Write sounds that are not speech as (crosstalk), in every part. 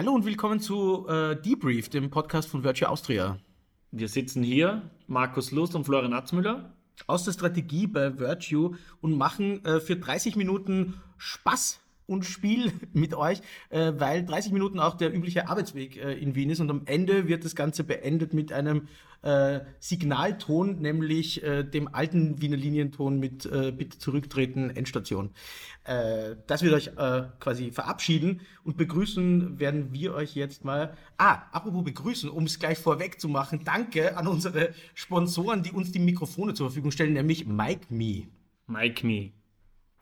Hallo und willkommen zu äh, Debrief, dem Podcast von Virtue Austria. Wir sitzen hier, Markus Lust und Florian Atzmüller. Aus der Strategie bei Virtue und machen äh, für 30 Minuten Spaß und Spiel (laughs) mit euch, äh, weil 30 Minuten auch der übliche Arbeitsweg äh, in Wien ist und am Ende wird das Ganze beendet mit einem äh, Signalton, nämlich äh, dem alten Wiener Linienton mit äh, Bitte zurücktreten, Endstation. Äh, das wird euch quasi verabschieden und begrüßen werden wir euch jetzt mal. Ah, apropos begrüßen, um es gleich vorweg zu machen, danke an unsere Sponsoren, die uns die Mikrofone zur Verfügung stellen, nämlich Mike Me. Mike Me.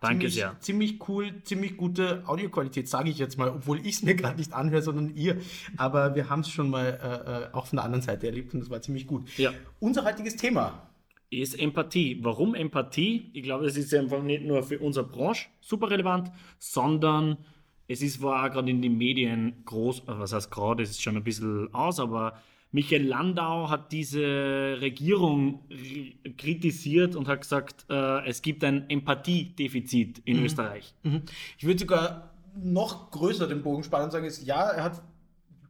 Danke ziemlich, sehr. Ziemlich cool, ziemlich gute Audioqualität, sage ich jetzt mal, obwohl ich es mir (laughs) gerade nicht anhöre, sondern ihr. Aber wir haben es schon mal äh, äh, auch von der anderen Seite erlebt und das war ziemlich gut. Ja. Unser heutiges Thema. Ist Empathie. Warum Empathie? Ich glaube, es ist einfach nicht nur für unsere Branche super relevant, sondern es ist war gerade in den Medien groß, was heißt gerade, es ist schon ein bisschen aus, aber Michael Landau hat diese Regierung kritisiert und hat gesagt, äh, es gibt ein Empathiedefizit in mhm. Österreich. Mhm. Ich würde sogar noch größer den Bogen spannen und sagen, ist, ja, er hat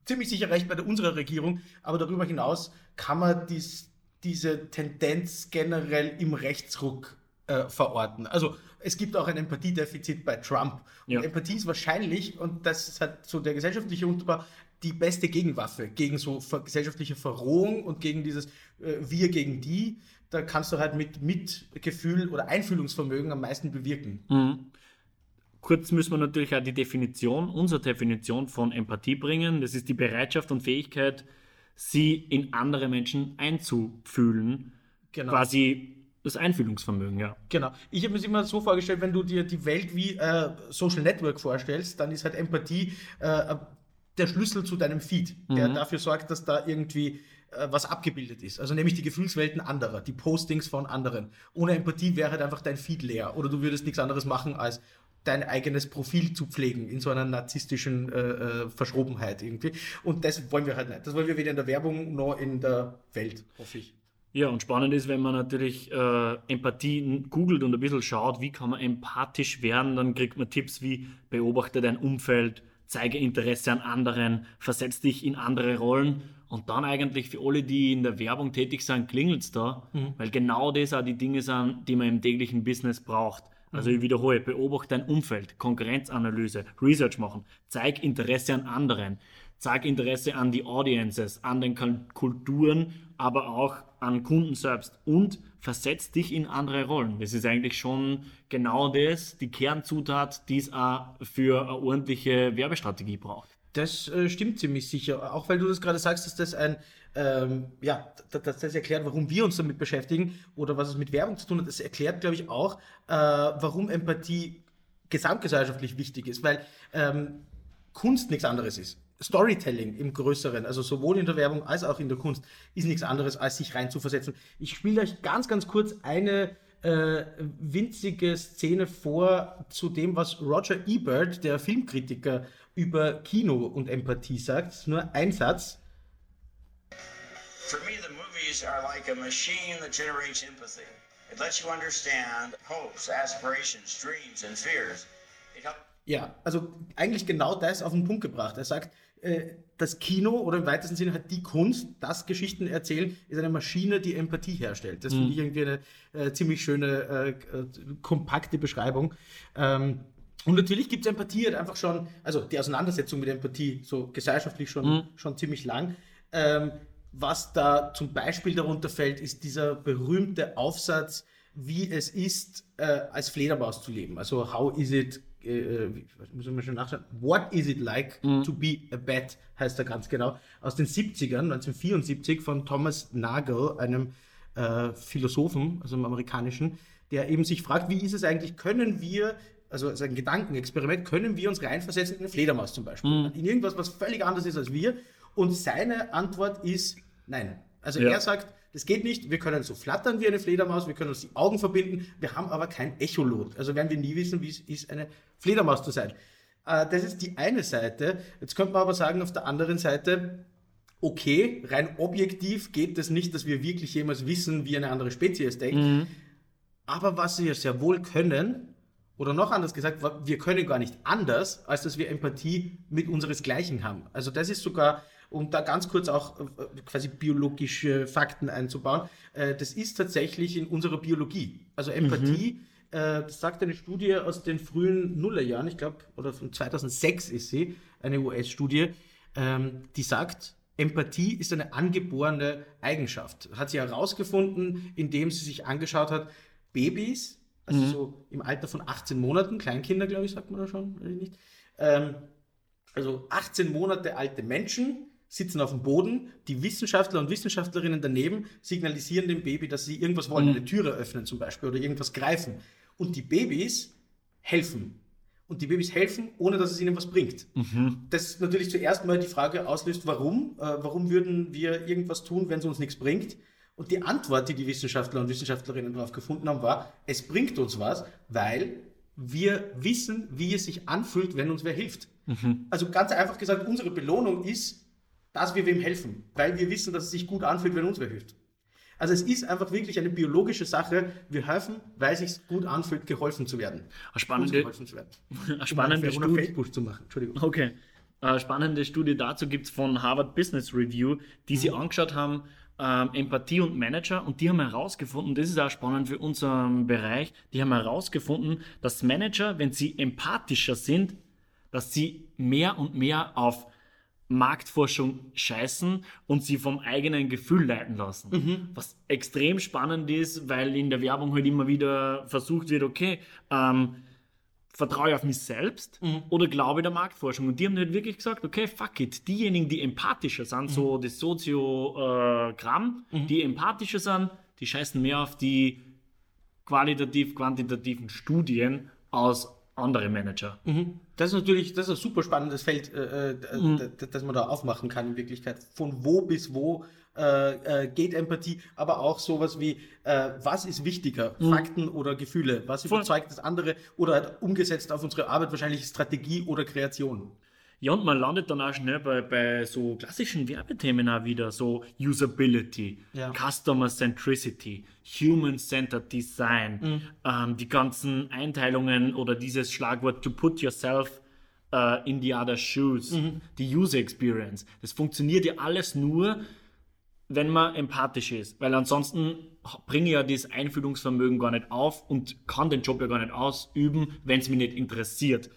ziemlich sicher recht bei der, unserer Regierung, aber darüber hinaus kann man dies, diese Tendenz generell im Rechtsruck äh, verorten. Also es gibt auch ein Empathiedefizit bei Trump. Ja. Und Empathie ist wahrscheinlich, und das ist halt so der gesellschaftliche Unterbau, die beste Gegenwaffe gegen so gesellschaftliche Verrohung und gegen dieses äh, Wir gegen die. Da kannst du halt mit Mitgefühl oder Einfühlungsvermögen am meisten bewirken. Mhm. Kurz müssen wir natürlich auch die Definition, unsere Definition von Empathie bringen. Das ist die Bereitschaft und Fähigkeit, sie in andere Menschen einzufühlen. Genau. Quasi das Einfühlungsvermögen, ja. Genau. Ich habe mir immer so vorgestellt, wenn du dir die Welt wie äh, Social Network vorstellst, dann ist halt Empathie äh, der Schlüssel zu deinem Feed, der mhm. dafür sorgt, dass da irgendwie äh, was abgebildet ist. Also nämlich die Gefühlswelten anderer, die Postings von anderen. Ohne Empathie wäre halt einfach dein Feed leer oder du würdest nichts anderes machen, als dein eigenes Profil zu pflegen in so einer narzisstischen äh, äh, Verschrobenheit irgendwie. Und das wollen wir halt nicht. Das wollen wir weder in der Werbung noch in der Welt, hoffe ich. Ja, und spannend ist, wenn man natürlich äh, Empathie googelt und ein bisschen schaut, wie kann man empathisch werden, dann kriegt man Tipps wie beobachte dein Umfeld, zeige Interesse an anderen, versetz dich in andere Rollen und dann eigentlich für alle, die in der Werbung tätig sind, klingelt es da, mhm. weil genau das auch die Dinge sind, die man im täglichen Business braucht. Also ich wiederhole, beobachte dein Umfeld, Konkurrenzanalyse, Research machen, zeig Interesse an anderen, zeig Interesse an die Audiences, an den Kulturen, aber auch an Kunden selbst und versetz dich in andere Rollen. Das ist eigentlich schon genau das, die Kernzutat, die es auch für eine ordentliche Werbestrategie braucht. Das äh, stimmt ziemlich sicher. Auch weil du das gerade sagst, dass das ein, ähm, ja, dass das erklärt, warum wir uns damit beschäftigen oder was es mit Werbung zu tun hat. Das erklärt, glaube ich, auch, äh, warum Empathie gesamtgesellschaftlich wichtig ist, weil ähm, Kunst nichts anderes ist. Storytelling im Größeren, also sowohl in der Werbung als auch in der Kunst, ist nichts anderes, als sich reinzuversetzen. Ich spiele euch ganz, ganz kurz eine äh, winzige Szene vor zu dem, was Roger Ebert, der Filmkritiker, über Kino und Empathie sagt. Nur ein Satz. For me, the movies are like a machine that generates empathy. It lets you understand hopes, aspirations, dreams and fears. Ja, also eigentlich genau das auf den Punkt gebracht. Er sagt, das Kino oder im weitesten Sinne halt die Kunst, das Geschichten erzählen, ist eine Maschine, die Empathie herstellt. Das mhm. finde ich irgendwie eine äh, ziemlich schöne, äh, äh, kompakte Beschreibung. Ähm, und natürlich gibt es Empathie halt einfach schon, also die Auseinandersetzung mit Empathie so gesellschaftlich schon, mhm. schon ziemlich lang. Ähm, was da zum Beispiel darunter fällt, ist dieser berühmte Aufsatz, wie es ist, äh, als Fledermaus zu leben. Also how is it äh, muss man schon nachschauen, What is it like mhm. to be a bat, heißt er ganz genau, aus den 70ern, 1974 von Thomas Nagel, einem äh, Philosophen, also einem amerikanischen, der eben sich fragt, wie ist es eigentlich, können wir, also als ein Gedankenexperiment, können wir uns reinversetzen in eine Fledermaus zum Beispiel, mhm. in irgendwas, was völlig anders ist als wir und seine Antwort ist nein. Also ja. er sagt, das geht nicht. Wir können so flattern wie eine Fledermaus, wir können uns die Augen verbinden, wir haben aber kein Echolot. Also werden wir nie wissen, wie es ist, eine Fledermaus zu sein. Äh, das ist die eine Seite. Jetzt könnte man aber sagen, auf der anderen Seite, okay, rein objektiv geht es nicht, dass wir wirklich jemals wissen, wie eine andere Spezies denkt. Mhm. Aber was wir sehr wohl können, Oder noch anders gesagt, wir können gar nicht anders, als dass wir Empathie mit unseresgleichen haben. Also das ist sogar, um da ganz kurz auch äh, quasi biologische Fakten einzubauen, äh, das ist tatsächlich in unserer Biologie. Also Empathie, mhm. Äh, das sagt eine Studie aus den frühen Nullerjahren, ich glaube, oder von 2006 ist sie, eine US-Studie, ähm, die sagt, Empathie ist eine angeborene Eigenschaft. Hat sie herausgefunden, indem sie sich angeschaut hat, Babys, also mhm. so im Alter von 18 Monaten, Kleinkinder, glaube ich, sagt man da schon, weiß ich nicht. Ähm, also 18 Monate alte Menschen sitzen auf dem Boden, die Wissenschaftler und Wissenschaftlerinnen daneben signalisieren dem Baby, dass sie irgendwas wollen, mhm. eine Türe öffnen zum Beispiel oder irgendwas greifen. Und die Babys helfen und die Babys helfen, ohne dass es ihnen was bringt. Mhm. Das natürlich zuerst mal die Frage auslöst, warum? Äh, warum würden wir irgendwas tun, wenn es uns nichts bringt? Und die Antwort, die die Wissenschaftler und Wissenschaftlerinnen darauf gefunden haben, war, es bringt uns was, weil wir wissen, wie es sich anfühlt, wenn uns wer hilft. Mhm. Also ganz einfach gesagt, unsere Belohnung ist, dass wir wem helfen, weil wir wissen, dass es sich gut anfühlt, wenn uns wer hilft. Also es ist einfach wirklich eine biologische Sache. Wir helfen, weil es sich gut anfühlt, geholfen zu werden. Eine spannende, geholfen zu werden. (laughs) Eine spannende Studie. Feldbusch zu machen. Entschuldigung. Okay. Eine spannende Studie dazu gibt es von Harvard Business Review, die mhm. sie angeschaut haben, ähm, Empathie und Manager, und die haben herausgefunden, das ist auch spannend für unseren Bereich, die haben herausgefunden, dass Manager, wenn sie empathischer sind, dass sie mehr und mehr auf Marktforschung scheißen und sie vom eigenen Gefühl leiten lassen. Mhm. Was extrem spannend ist, weil in der Werbung halt immer wieder versucht wird, okay, ähm, vertraue ich auf mich selbst mhm. oder glaube ich der Marktforschung? Und die haben halt wirklich gesagt, okay, fuck it, diejenigen, die empathischer sind, mhm. so das Soziogramm, äh, die empathischer sind, die scheißen mehr auf die qualitativ-quantitativen Studien aus andere Manager. Mhm. Das ist natürlich, das ist ein super spannendes Feld, äh, äh, mhm. das man da aufmachen kann in Wirklichkeit. Von wo bis wo äh, äh, geht Empathie, aber auch sowas wie, äh, was ist wichtiger, mhm. Fakten oder Gefühle? Was überzeugt das andere oder halt umgesetzt auf unsere Arbeit wahrscheinlich Strategie oder Kreation? Ja, und man landet dann auch schnell bei, bei so klassischen Werbethemen auch wieder, so Usability, ja. Customer Centricity, Human-Centered Design, mhm. ähm, die ganzen Einteilungen oder dieses Schlagwort to put yourself uh, in the other shoes, mhm. die User Experience. Das funktioniert ja alles nur, wenn man empathisch ist, weil ansonsten bringe ich ja das Einfühlungsvermögen gar nicht auf und kann den Job ja gar nicht ausüben, wenn es mich nicht interessiert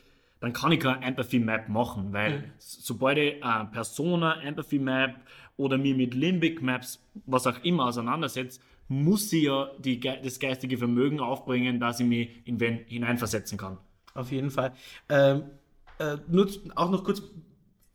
dann kann ich keine Empathy Map machen, weil mhm. sobald ich eine Persona Empathy Map oder mir mit Limbic Maps, was auch immer auseinandersetze, muss ich ja die, das geistige Vermögen aufbringen, dass ich mich in wen hineinversetzen kann. Auf jeden Fall. Ähm, äh, nur auch noch kurz,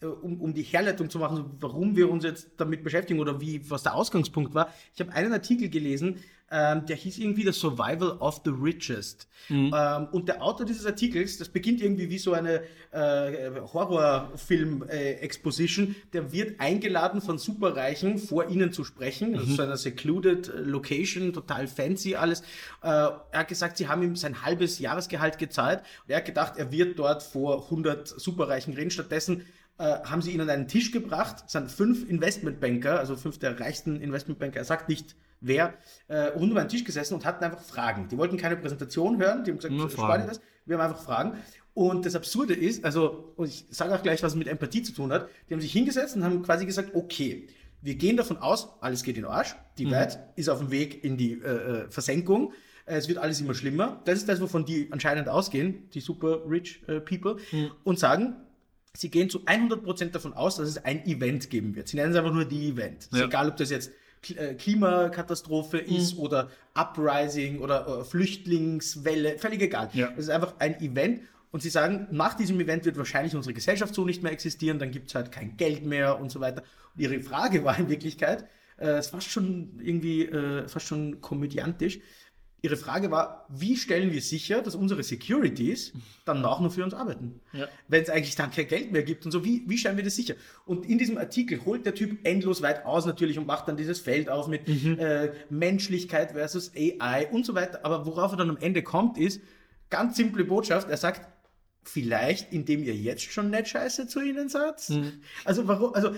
äh, um, um die Herleitung zu machen, warum wir uns jetzt damit beschäftigen oder wie, was der Ausgangspunkt war. Ich habe einen Artikel gelesen, ähm, der hieß irgendwie The Survival of the Richest. Mhm. Ähm, und der Autor dieses Artikels, das beginnt irgendwie wie so eine äh, Horrorfilm-Exposition, äh, der wird eingeladen von Superreichen, vor ihnen zu sprechen, mhm. also so einer secluded äh, Location, total fancy alles. Äh, er hat gesagt, sie haben ihm sein halbes Jahresgehalt gezahlt und er hat gedacht, er wird dort vor 100 Superreichen reden. Stattdessen äh, haben sie ihn an einen Tisch gebracht, sind fünf Investmentbanker, also fünf der reichsten Investmentbanker, er sagt nicht, wer, äh, rund um einen Tisch gesessen und hatten einfach Fragen. Die wollten keine Präsentation hören, die haben gesagt, spannend das, wir haben einfach Fragen. Und das Absurde ist, also, und ich sage auch gleich, was mit Empathie zu tun hat, die haben sich hingesetzt und haben quasi gesagt, okay, wir gehen davon aus, alles geht in den Arsch, die mhm. Welt ist auf dem Weg in die äh, äh Versenkung, es wird alles immer schlimmer. Das ist das, wovon die anscheinend ausgehen, die super rich äh, people, mhm. und sagen, sie gehen zu 100% davon aus, dass es ein Event geben wird. Sie nennen es einfach nur die Event. Ja. Egal, ob das jetzt äh, Klimakatastrophe mhm. ist oder Uprising oder, oder, Flüchtlingswelle, völlig egal. Ja. Es ist einfach ein Event und sie sagen, nach diesem Event wird wahrscheinlich unsere Gesellschaft so nicht mehr existieren, dann gibt es halt kein Geld mehr und so weiter. Und ihre Frage (laughs) war in Wirklichkeit, äh, es war schon irgendwie äh, fast schon komödiantisch, Ihre Frage war, wie stellen wir sicher, dass unsere Securities dann auch nur für uns arbeiten? Ja. Wenn es eigentlich dann kein Geld mehr gibt und so, wie, wie stellen wir das sicher? Und in diesem Artikel holt der Typ endlos weit aus natürlich und macht dann dieses Feld auf mit mhm. äh, Menschlichkeit versus AI und so weiter. Aber worauf er dann am Ende kommt, ist ganz simple Botschaft. Er sagt, vielleicht indem ihr jetzt schon nicht scheiße zu ihnen seid. Mhm. Also warum, also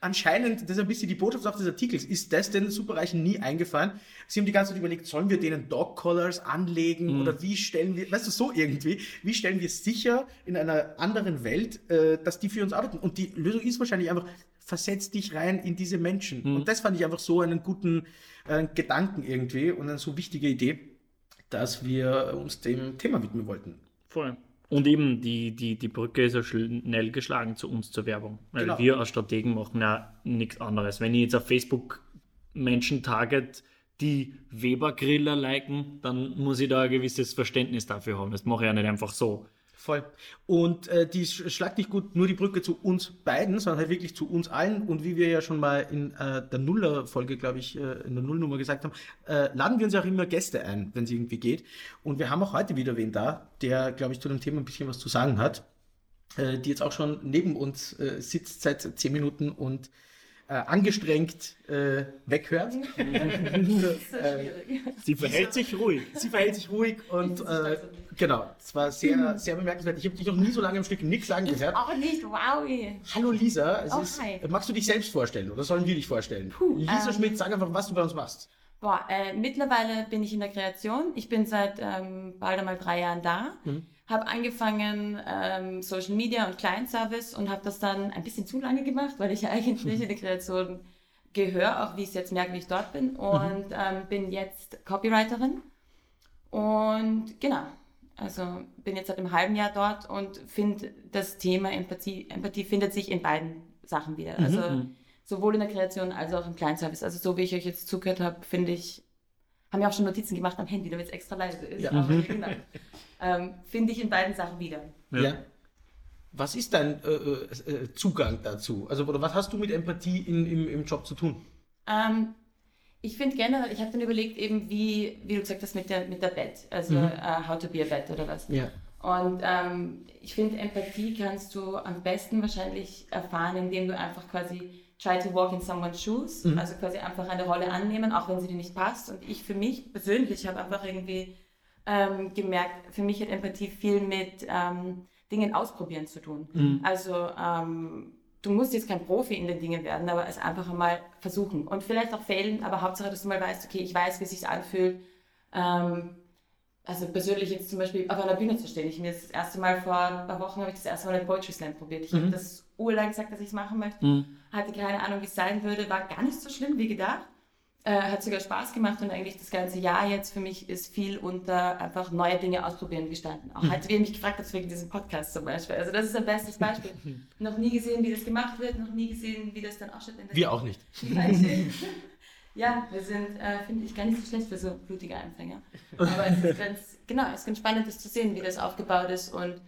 anscheinend, das ist ein bisschen die Botschaft auch des Artikels, ist das den Superreichen nie eingefallen. Sie haben die ganze Zeit überlegt, sollen wir denen Dog-Collars anlegen Mhm. oder wie stellen wir, weißt du, so irgendwie, wie stellen wir sicher in einer anderen Welt, äh, dass die für uns arbeiten? Und die Lösung ist wahrscheinlich einfach, versetz dich rein in diese Menschen. Mhm. Und das fand ich einfach so einen guten äh, Gedanken irgendwie und eine so wichtige Idee, dass wir uns dem Thema widmen wollten. Voll. Und eben, die, die, die Brücke ist ja schnell geschlagen zu uns zur Werbung. Weil Genau. wir als Strategen machen ja nichts anderes. Wenn ich jetzt auf Facebook Menschen target, die Weber-Griller liken, dann muss ich da ein gewisses Verständnis dafür haben. Das mache ich ja nicht einfach so. Voll. Und äh, die sch- schlagt nicht gut nur die Brücke zu uns beiden, sondern halt wirklich zu uns allen. Und wie wir ja schon mal in äh, der Nuller-Folge, glaube ich, äh, in der Nullnummer gesagt haben, äh, laden wir uns auch immer Gäste ein, wenn es irgendwie geht. Und wir haben auch heute wieder wen da, der, glaube ich, zu dem Thema ein bisschen was zu sagen hat, äh, die jetzt auch schon neben uns äh, sitzt seit zehn Minuten und äh, angestrengt äh, weghört. (laughs) Sie verhält sich ruhig. Sie verhält sich ruhig und äh, genau, es war sehr, sehr bemerkenswert. Ich habe dich noch nie so lange im Stück nichts sagen gehört. auch nicht, wow. Hallo Lisa, es Oh, ist, hi. magst du dich selbst vorstellen oder sollen wir dich vorstellen? Puh, Lisa ähm, Schmidt, sag einfach, was du bei uns machst. Boah, äh, mittlerweile bin ich in der Kreation. Ich bin seit ähm, bald einmal drei Jahren da. Mhm. Habe angefangen ähm, Social Media und Client Service und habe das dann ein bisschen zu lange gemacht, weil ich ja (laughs) eigentlich in die Kreation gehöre, auch wie ich es jetzt merke, wie ich dort bin. Und ähm, bin jetzt Copywriterin. Und genau, also bin jetzt seit einem halben Jahr dort und finde das Thema Empathie, Empathie findet sich in beiden Sachen wieder. Also sowohl in der Kreation als auch im Kleinservice. Also so wie ich euch jetzt zugehört habe, finde ich, haben wir auch schon Notizen gemacht am Handy, damit es extra leise ist. Ja. Aber genau. (laughs) ähm, finde ich in beiden Sachen wieder. Ja. Was ist dein äh, äh, äh, Zugang dazu? Also, oder was hast du mit Empathie in, im, im Job zu tun? Ähm, ich finde generell, ich habe dann überlegt, eben wie, wie du gesagt hast, mit der, mit der Bett, also Mhm. äh, How to be a Bed oder was. Ja. Und ähm, ich finde, Empathie kannst du am besten wahrscheinlich erfahren, indem du einfach quasi try to walk in someone's shoes, Mhm. also quasi einfach eine Rolle annehmen, auch wenn sie dir nicht passt. Und ich für mich persönlich habe einfach irgendwie ähm, gemerkt, für mich hat Empathie viel mit ähm, Dingen ausprobieren zu tun. Mhm. Also ähm, du musst jetzt kein Profi in den Dingen werden, aber es einfach einmal versuchen und vielleicht auch failen, aber Hauptsache, dass du mal weißt, okay, ich weiß, wie es sich anfühlt. Ähm, also persönlich jetzt zum Beispiel auf einer Bühne zu stehen. Ich mir das, erste Mal vor ein paar Wochen habe ich das erste Mal einen Poetry Slam probiert. Ich habe das urlang gesagt, dass ich es machen möchte. Hatte keine Ahnung, wie es sein würde. War gar nicht so schlimm wie gedacht. Äh, hat sogar Spaß gemacht und eigentlich das ganze Jahr jetzt für mich ist viel unter einfach neue Dinge ausprobieren gestanden. Auch halt, wie ihr mich gefragt habt wegen diesem Podcast zum Beispiel. Also das ist ein bestes Beispiel. (laughs) noch nie gesehen, wie das gemacht wird, noch nie gesehen, wie das dann ausschaut. in der Wir auch nicht. (laughs) ja, wir sind, äh, finde ich, gar nicht so schlecht für so blutige Anfänger. Aber es ist (laughs) ganz, genau, es ist ganz spannend, das zu sehen, wie das aufgebaut ist. Und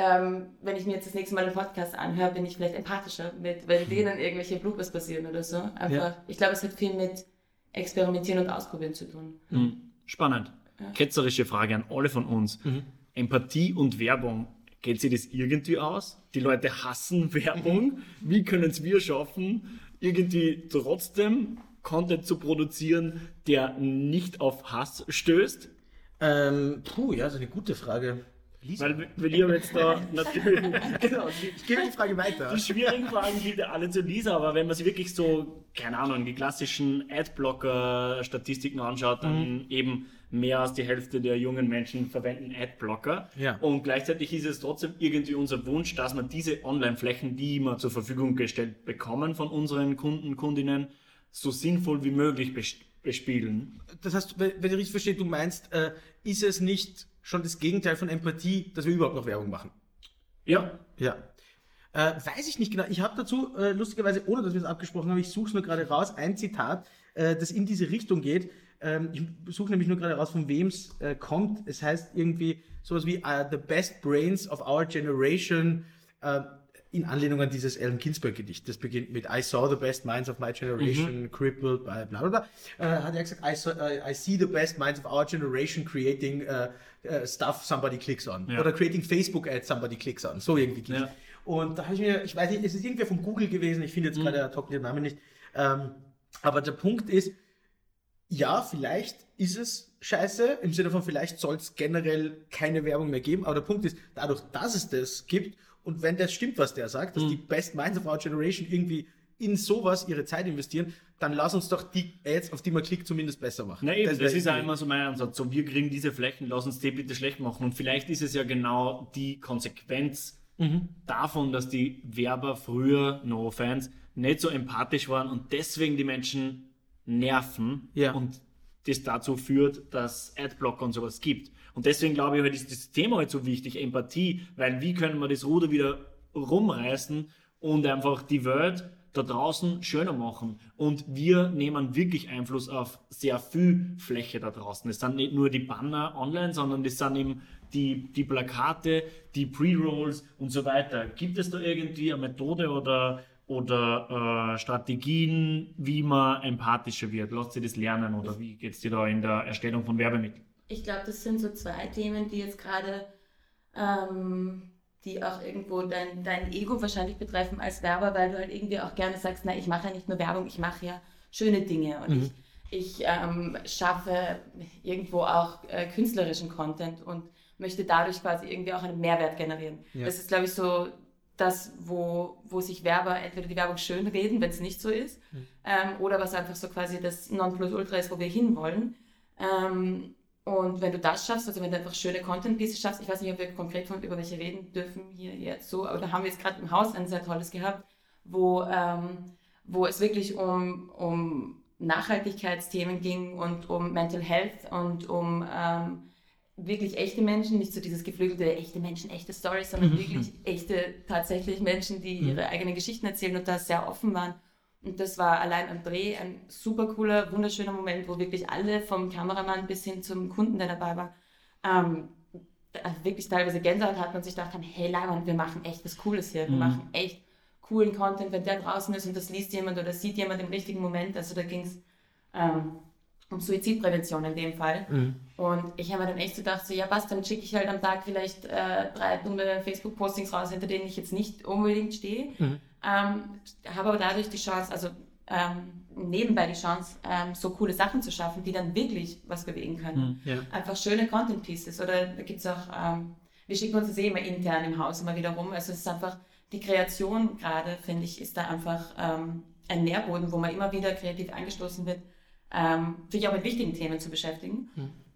ähm, wenn ich mir jetzt das nächste Mal einen Podcast anhöre, bin ich vielleicht empathischer mit, wenn (laughs) denen irgendwelche Bloopers passieren oder so. Einfach, Ja. ich glaube, es hat viel mit Experimentieren und Ausprobieren zu tun. Mhm. Spannend. Ketzerische Frage an alle von uns. Empathie und Werbung, geht sich das irgendwie aus? Die Leute hassen (laughs) Werbung. Wie können es wir schaffen, irgendwie trotzdem Content zu produzieren, der nicht auf Hass stößt? Ähm, puh, ja, das ist eine gute Frage. Lisa. Weil, habe jetzt da natürlich (laughs) genau, ich gebe die Frage weiter. die schwierigen Fragen bitte alle zu Lisa, aber wenn man sich wirklich so, keine Ahnung, die klassischen Adblocker-Statistiken anschaut, dann eben mehr als die Hälfte der jungen Menschen verwenden Adblocker. Ja. Und gleichzeitig ist es trotzdem irgendwie unser Wunsch, dass man diese Online-Flächen, die wir zur Verfügung gestellt bekommen von unseren Kunden, Kundinnen, so sinnvoll wie möglich bes- bespielen. Das heißt, wenn wenn ich richtig verstehe, du meinst, äh, ist es nicht schon das Gegenteil von Empathie, dass wir überhaupt noch Werbung machen? Ja, Ja. Äh, weiß ich nicht genau. Ich habe dazu, äh, lustigerweise, ohne dass wir es abgesprochen haben, ich suche es nur gerade raus, ein Zitat, äh, das in diese Richtung geht. Ähm, ich suche nämlich nur gerade raus, von wem es äh, kommt. Es heißt irgendwie sowas wie uh, The Best Brains of Our Generation, äh, in Anlehnung an dieses Alan Ginsberg-Gedicht. Das beginnt mit I saw the best minds of my generation crippled by bla bla bla. Äh, hat er gesagt, I, saw, uh, I see the best minds of our generation creating uh, uh, stuff somebody clicks on. Ja. Oder creating Facebook ads somebody clicks on. So irgendwie Ja. Und da habe ich mir, ich weiß nicht, es ist irgendwer von Google gewesen, ich finde jetzt gerade ad hoc den Namen nicht. Ähm, aber der Punkt ist, ja, vielleicht ist es scheiße, im Sinne von vielleicht soll es generell keine Werbung mehr geben, aber der Punkt ist, dadurch, dass es das gibt und wenn das stimmt, was der sagt, dass die Best Minds of Our Generation irgendwie in sowas ihre Zeit investieren, dann lass uns doch die Ads, auf die man klickt, zumindest besser machen. Na eben, das, wär ist irgendwie- immer so mein Ansatz. So, wir kriegen diese Flächen, lass uns die bitte schlecht machen. Und vielleicht ist es ja genau die Konsequenz Mhm. davon, dass die Werber früher, no offense, nicht so empathisch waren und deswegen die Menschen nerven Ja. und das dazu führt, dass Adblocker und sowas gibt. Und deswegen glaube ich, halt, ist das Thema halt so wichtig, Empathie, weil wie können wir das Ruder wieder rumreißen und einfach die Welt da draußen schöner machen. Und wir nehmen wirklich Einfluss auf sehr viel Fläche da draußen. Es sind nicht nur die Banner online, sondern das sind eben die, die Plakate, die Pre-Rolls und so weiter. Gibt es da irgendwie eine Methode oder, oder äh, Strategien, wie man empathischer wird? Lasst ihr das lernen oder wie geht es dir da in der Erstellung von Werbemitteln? Ich glaube, das sind so zwei Themen, die jetzt gerade, ähm, die auch irgendwo dein, dein Ego wahrscheinlich betreffen als Werber, weil du halt irgendwie auch gerne sagst, na, ich mache ja nicht nur Werbung, ich mache ja schöne Dinge und ich, ich ähm, schaffe irgendwo auch äh, künstlerischen Content und möchte dadurch quasi irgendwie auch einen Mehrwert generieren. Ja. Das ist, glaube ich, so das, wo, wo sich Werber entweder die Werbung schön reden, wenn es nicht so ist, ähm, oder was einfach so quasi das Nonplusultra ist, wo wir hinwollen. Ähm, und wenn du das schaffst, also wenn du einfach schöne Content-Pieces schaffst, ich weiß nicht, ob wir konkret von über welche reden dürfen hier jetzt so, aber da haben wir jetzt gerade im Haus ein sehr tolles gehabt, wo, ähm, wo es wirklich um, um Nachhaltigkeitsthemen ging und um Mental Health und um ähm, wirklich echte Menschen, nicht so dieses geflügelte echte Menschen, echte Stories, sondern wirklich echte, tatsächlich Menschen, die ihre eigenen Geschichten erzählen und da sehr offen waren. Und das war allein am Dreh ein super cooler, wunderschöner Moment, wo wirklich alle, vom Kameramann bis hin zum Kunden, der dabei war, ähm, also wirklich teilweise Gänsehaut hatten und sich gedacht haben, hey Leimann, wir machen echt was Cooles hier, wir machen echt coolen Content, wenn der draußen ist und das liest jemand oder sieht jemand im richtigen Moment. Also da ging es ähm, um Suizidprävention in dem Fall. Und ich habe mir dann echt so gedacht, so, ja was, dann schicke ich halt am Tag vielleicht äh, drei dumme Facebook-Postings raus, hinter denen ich jetzt nicht unbedingt stehe. Ähm, habe aber dadurch die Chance, also ähm, nebenbei die Chance, ähm, so coole Sachen zu schaffen, die dann wirklich was bewegen können. Ja. Einfach schöne Content Pieces. Oder da gibt es auch, ähm, wir schicken uns das eh immer intern im Haus immer wieder rum. Also es ist einfach, die Kreation gerade, finde ich, ist da einfach ähm, ein Nährboden, wo man immer wieder kreativ angestoßen wird, ähm, sich auch mit wichtigen Themen zu beschäftigen.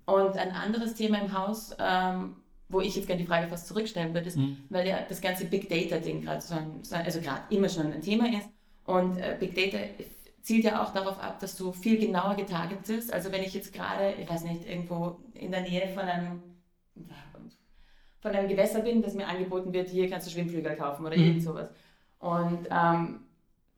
Und ein anderes Thema im Haus, ähm, wo ich jetzt gerne die Frage fast zurückstellen würde, ist, weil ja das ganze Big Data-Ding gerade so, ein, so ein- also gerade immer schon ein Thema ist. Und äh, Big Data zielt ja auch darauf ab, dass du viel genauer getargetet bist. Also wenn ich jetzt gerade, ich weiß nicht, irgendwo in der Nähe von einem, von einem Gewässer bin, das mir angeboten wird, hier kannst du Schwimmflügel kaufen oder irgend sowas. Und ähm,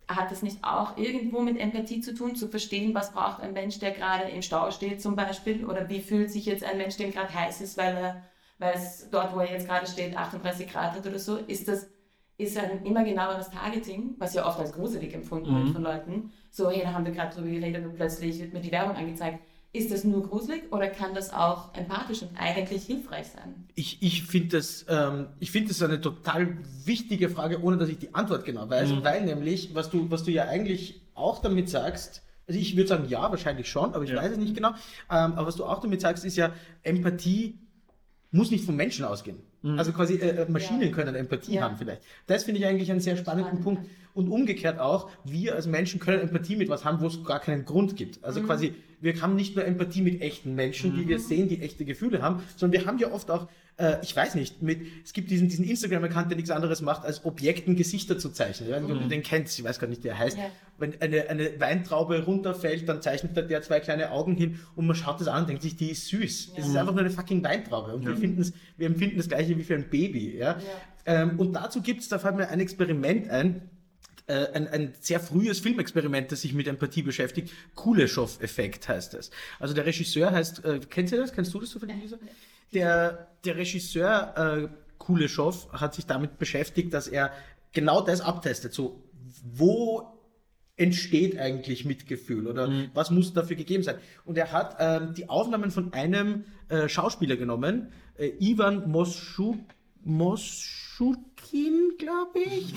hat das nicht auch irgendwo mit Empathie zu tun, zu verstehen, was braucht ein Mensch, der gerade im Stau steht zum Beispiel? Oder wie fühlt sich jetzt ein Mensch, dem gerade heiß ist, weil, er, weil es dort, wo er jetzt gerade steht, 38 Grad hat oder so? Ist das ist ein immer genaueres Targeting, was ja oft als gruselig empfunden wird von Leuten. So, hey, da haben wir gerade drüber geredet und plötzlich wird mir die Werbung angezeigt. Ist das nur gruselig oder kann das auch empathisch und eigentlich hilfreich sein? Ich, ich finde das, ähm, ich finde das eine total wichtige Frage, ohne dass ich die Antwort genau weiß, weil nämlich, was du, was du ja eigentlich auch damit sagst, also ich würde sagen ja, wahrscheinlich schon, aber ich Ja. weiß es nicht genau. Ähm, aber was du auch damit sagst, ist ja, Empathie muss nicht vom Menschen ausgehen. Also quasi äh, äh, Maschinen Ja. können Empathie Ja. haben vielleicht. Das finde ich eigentlich einen sehr spannenden Spannend. Punkt. Und umgekehrt auch, wir als Menschen können Empathie mit was haben, wo es gar keinen Grund gibt. Also Mhm. quasi, wir haben nicht nur Empathie mit echten Menschen, die wir sehen, die echte Gefühle haben, sondern wir haben ja oft auch, äh, ich weiß nicht, mit, es gibt diesen, diesen Instagram-Account, der nichts anderes macht, als Objekten Gesichter zu zeichnen. Ja, wenn du den kennst, ich weiß gar nicht, wie er heißt. Ja. Wenn eine, eine Weintraube runterfällt, dann zeichnet der zwei kleine Augen hin und man schaut das an und denkt sich, die ist süß. Das ist einfach nur eine fucking Weintraube. Und wir, finden's, wir empfinden das gleiche wie für ein Baby. Ja? Ähm, und dazu gibt es, da fällt mir ein Experiment ein, äh, ein, ein sehr frühes Filmexperiment, das sich mit Empathie beschäftigt. Kuleshov-Effekt heißt es. Also der Regisseur heißt, äh, kennst du das? Kennst du das zufällig, Lisa? Der, der Regisseur äh, Kuleshov hat sich damit beschäftigt, dass er genau das abtestet. So, wo entsteht eigentlich Mitgefühl oder was muss dafür gegeben sein? Und er hat ähm, die Aufnahmen von einem äh, Schauspieler genommen, äh, Ivan Moschuk, Moschukin, glaube ich,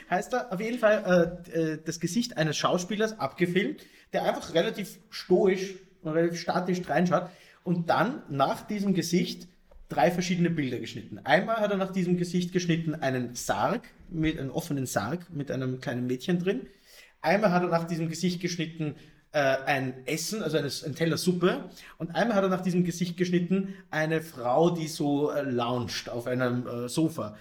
(laughs) heißt er. Auf jeden Fall äh, äh, das Gesicht eines Schauspielers abgefilmt, der einfach relativ stoisch, relativ statisch reinschaut und dann nach diesem Gesicht drei verschiedene Bilder geschnitten. Einmal hat er nach diesem Gesicht geschnitten einen Sarg, mit einem offenen Sarg mit einem kleinen Mädchen drin. Einmal hat er nach diesem Gesicht geschnitten äh, ein Essen, also eine, ein Teller Suppe. Und einmal hat er nach diesem Gesicht geschnitten eine Frau, die so äh, loungt auf einem äh, Sofa.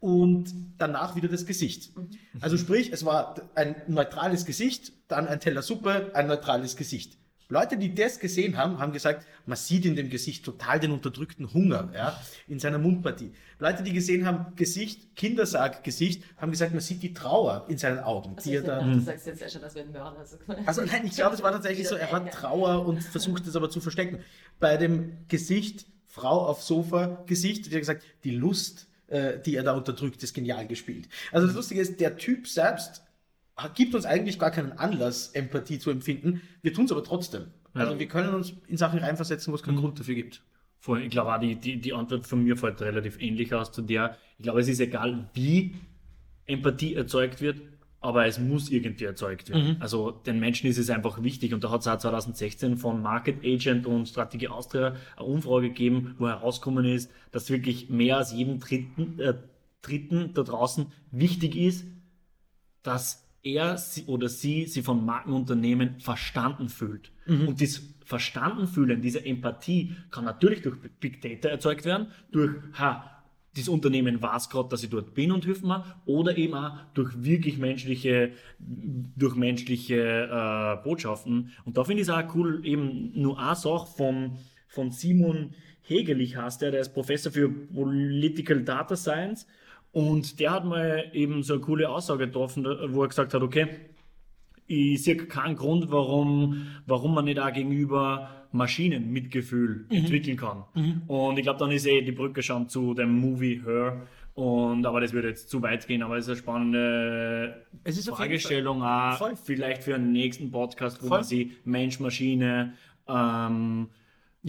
Und danach wieder das Gesicht. Also sprich, es war ein neutrales Gesicht, dann ein Teller Suppe, ein neutrales Gesicht. Leute, die das gesehen haben, haben gesagt, man sieht in dem Gesicht total den unterdrückten Hunger, ja, in seiner Mundpartie. Leute, die gesehen haben, Gesicht, Kindersarg, Gesicht, haben gesagt, man sieht die Trauer in seinen Augen. Also die er ich da, du sagst jetzt ja schon, dass wir ein Mörder sind. also nein, ich glaube, es war tatsächlich so, er hat Trauer und versucht es aber zu verstecken. Bei dem Gesicht, Frau auf Sofa, Gesicht, hat er gesagt, die Lust, äh, die er da unterdrückt, ist genial gespielt. Also das Lustige ist, der Typ selbst gibt uns eigentlich gar keinen Anlass, Empathie zu empfinden. Wir tun es aber trotzdem. Also wir können uns in Sachen reinversetzen, wo es keinen Grund dafür gibt. Voll, ich glaube auch, die, die, die Antwort von mir fällt relativ ähnlich aus zu der. Ich glaube, es ist egal, wie Empathie erzeugt wird, aber es muss irgendwie erzeugt werden. Also den Menschen ist es einfach wichtig und da hat es auch 2016 von Market Agent und Strategie Austria eine Umfrage gegeben, wo herausgekommen ist, dass wirklich mehr als jedem Dritten, äh, Dritten da draußen wichtig ist, dass er sie oder sie sich von Markenunternehmen verstanden fühlt. Und das Verstanden fühlen, diese Empathie kann natürlich durch Big Data erzeugt werden, durch, ha, das Unternehmen weiß gerade, dass ich dort bin und hilft mir, oder eben auch durch wirklich menschliche, durch menschliche äh, Botschaften. Und da finde ich es auch cool, eben nur eine Sache von, von Simon Hegelich heißt der, der ist Professor für Political Data Science und der hat mal eben so eine coole Aussage getroffen, wo er gesagt hat, okay, ich sehe keinen Grund, warum, warum man nicht auch gegenüber Maschinen Mitgefühl entwickeln kann. Und ich glaube, dann ist eh die Brücke schon zu dem Movie Her. Und, aber das würde jetzt zu weit gehen, aber es ist eine spannende ist Fragestellung auch, vielleicht für einen nächsten Podcast, wo Voll. man sich Mensch, Maschine ähm,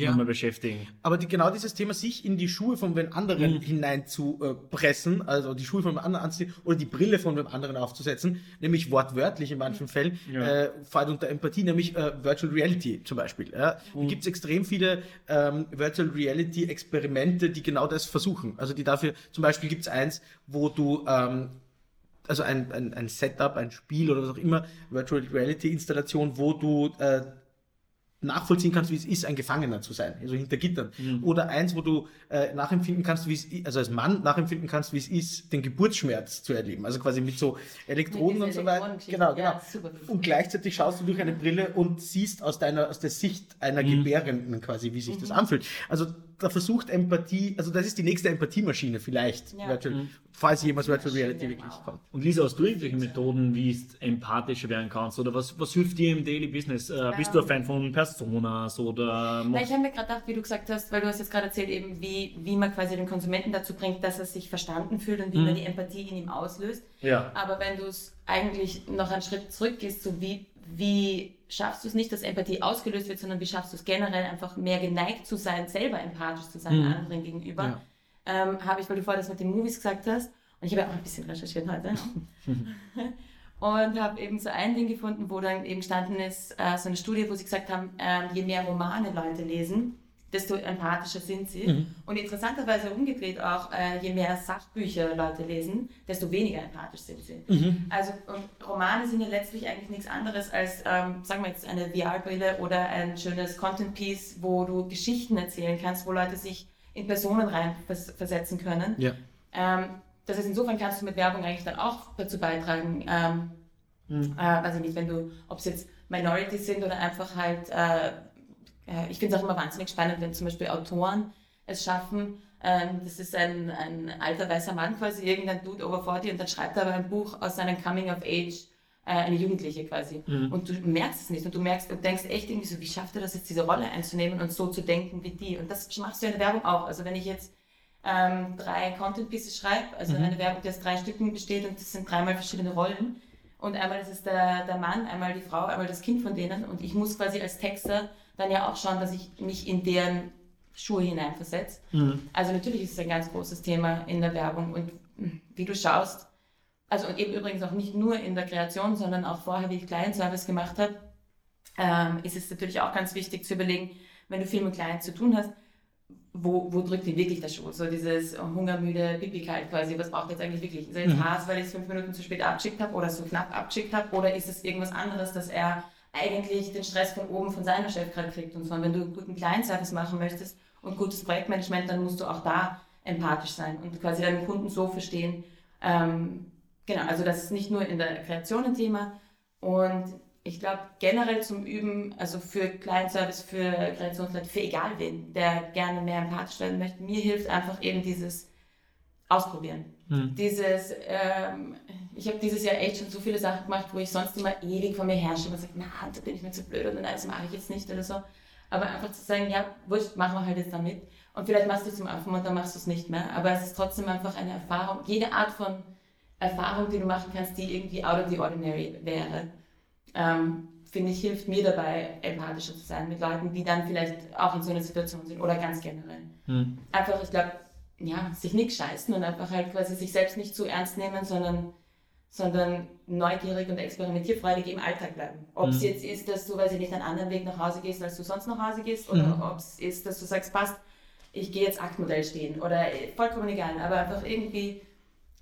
Ja. nochmal beschäftigen. Aber die, genau dieses Thema, sich in die Schuhe von wem anderen hinein zu äh, pressen, also die Schuhe von wem anderen anzuziehen oder die Brille von wem anderen aufzusetzen, nämlich wortwörtlich in manchen Fällen, Ja. äh, fällt unter Empathie, nämlich äh, Virtual Reality zum Beispiel. Ja. Da gibt es extrem viele ähm, Virtual Reality Experimente, die genau das versuchen. Also die dafür, zum Beispiel gibt es eins, wo du ähm, also ein, ein, ein Setup, ein Spiel oder was auch immer, Virtual Reality Installation, wo du äh, nachvollziehen kannst, wie es ist, ein Gefangener zu sein, also hinter Gittern. Oder eins, wo du äh, nachempfinden kannst, wie es, also als Mann nachempfinden kannst, wie es ist, den Geburtsschmerz zu erleben. Also quasi mit so Elektroden und so weiter. Genau, genau. ja, super. Und gleichzeitig schaust du durch eine Brille und siehst aus deiner, aus der Sicht einer Gebärenden quasi, wie sich Mhm. das anfühlt. Also da versucht Empathie, also das ist die nächste Empathiemaschine vielleicht, Ja. Virtual, falls jemals Virtual Reality ja, wirklich wow. kommt. Und Lisa, hast du irgendwelche Methoden, wie du empathischer werden kannst? Oder was, was hilft dir im Daily Business? Äh, bist du ein Fan von Personas oder Na, ich habe mir gerade gedacht, wie du gesagt hast, weil du hast jetzt gerade erzählt, eben wie, wie man quasi den Konsumenten dazu bringt, dass er sich verstanden fühlt und wie man die Empathie in ihm auslöst. Ja. Aber wenn du es eigentlich noch einen Schritt zurückgehst, so wie, wie schaffst du es nicht, dass Empathie ausgelöst wird, sondern wie schaffst du es generell einfach mehr geneigt zu sein, selber empathisch zu sein anderen gegenüber, Ja. ähm, habe ich, weil du vorher das mit den Movies gesagt hast, und ich habe ja auch ein bisschen recherchiert heute. (laughs) Und habe eben so ein Ding gefunden, wo dann eben gestanden ist, äh, so eine Studie, wo sie gesagt haben, ähm, je mehr Romane Leute lesen, desto empathischer sind sie. Und interessanterweise umgedreht auch, äh, je mehr Sachbücher Leute lesen, desto weniger empathisch sind sie. Also und Romane sind ja letztlich eigentlich nichts anderes als, ähm, sagen wir jetzt, eine VR-Brille oder ein schönes Content-Piece, wo du Geschichten erzählen kannst, wo Leute sich in Personen rein vers versetzen können. Ja. Ähm, das heißt, insofern kannst du mit Werbung eigentlich dann auch dazu beitragen, ähm, äh, weiß ich nicht, wenn du, ob es jetzt Minorities sind oder einfach halt, äh, äh, ich finde es auch immer wahnsinnig spannend, wenn zum Beispiel Autoren es schaffen, ähm, das ist ein, ein alter weißer Mann quasi, irgendein Dude over 40 und dann schreibt er aber ein Buch aus seinem Coming of Age, äh, eine Jugendliche quasi. Und du merkst es nicht und du merkst und denkst echt irgendwie so, wie schafft er das jetzt, diese Rolle einzunehmen und so zu denken wie die? Und das machst du in der Werbung auch. Also wenn ich jetzt ähm, drei Content Pieces schreibe, also eine Werbung, die aus drei Stücken besteht und das sind dreimal verschiedene Rollen. Und einmal ist es der, der Mann, einmal die Frau, einmal das Kind von denen. Und ich muss quasi als Texter dann ja auch schauen, dass ich mich in deren Schuhe hineinversetze. Also natürlich ist es ein ganz großes Thema in der Werbung. Und mh, wie du schaust, also und eben übrigens auch nicht nur in der Kreation, sondern auch vorher, wie ich Client-Service gemacht habe, ähm, ist es natürlich auch ganz wichtig zu überlegen, wenn du viel mit Clients zu tun hast, wo, wo drückt ihn wirklich der Schuh? So dieses hungermüde Pipi-Kalt quasi, was braucht jetzt eigentlich wirklich? Ist er jetzt mhm. Hass, weil ich es fünf Minuten zu spät abgeschickt habe oder so knapp abgeschickt habe? Oder ist es irgendwas anderes, dass er eigentlich den Stress von oben von seiner Chef gerade kriegt und so? Und wenn du einen guten Client-Service machen möchtest und gutes Projektmanagement, dann musst du auch da empathisch sein und quasi deinen Kunden so verstehen. Ähm, genau, also das ist nicht nur in der Kreation ein Thema. Und ich glaube, generell zum Üben, also für Client-Service, für Kreationsleute, für egal wen, der gerne mehr empathisch werden möchte, mir hilft einfach eben dieses Ausprobieren. Hm. Dieses, ähm, ich habe dieses Jahr echt schon so viele Sachen gemacht, wo ich sonst immer ewig vor mir herrsche und sage, na, da bin ich mir zu blöd nein, das mache ich jetzt nicht oder so. Aber einfach zu sagen, ja, wurscht, machen wir halt jetzt damit. Und vielleicht machst du es zum Anfang und dann machst du es nicht mehr. Aber es ist trotzdem einfach eine Erfahrung, jede Art von Erfahrung, die du machen kannst, die irgendwie out of the ordinary wäre ähm, finde ich, hilft mir dabei, empathischer zu sein mit Leuten, die dann vielleicht auch in so einer Situation sind oder ganz generell. Hm. Einfach, ich glaube, ja, sich nichts scheißen und einfach halt quasi sich selbst nicht zu ernst nehmen, sondern, sondern neugierig und experimentierfreudig im Alltag bleiben. Ob es hm. jetzt ist, dass du, weiß ich nicht, einen anderen Weg nach Hause gehst, als du sonst nach Hause gehst, oder hm. ob es ist, dass du sagst, passt, ich gehe jetzt Aktmodell stehen oder vollkommen egal, aber einfach irgendwie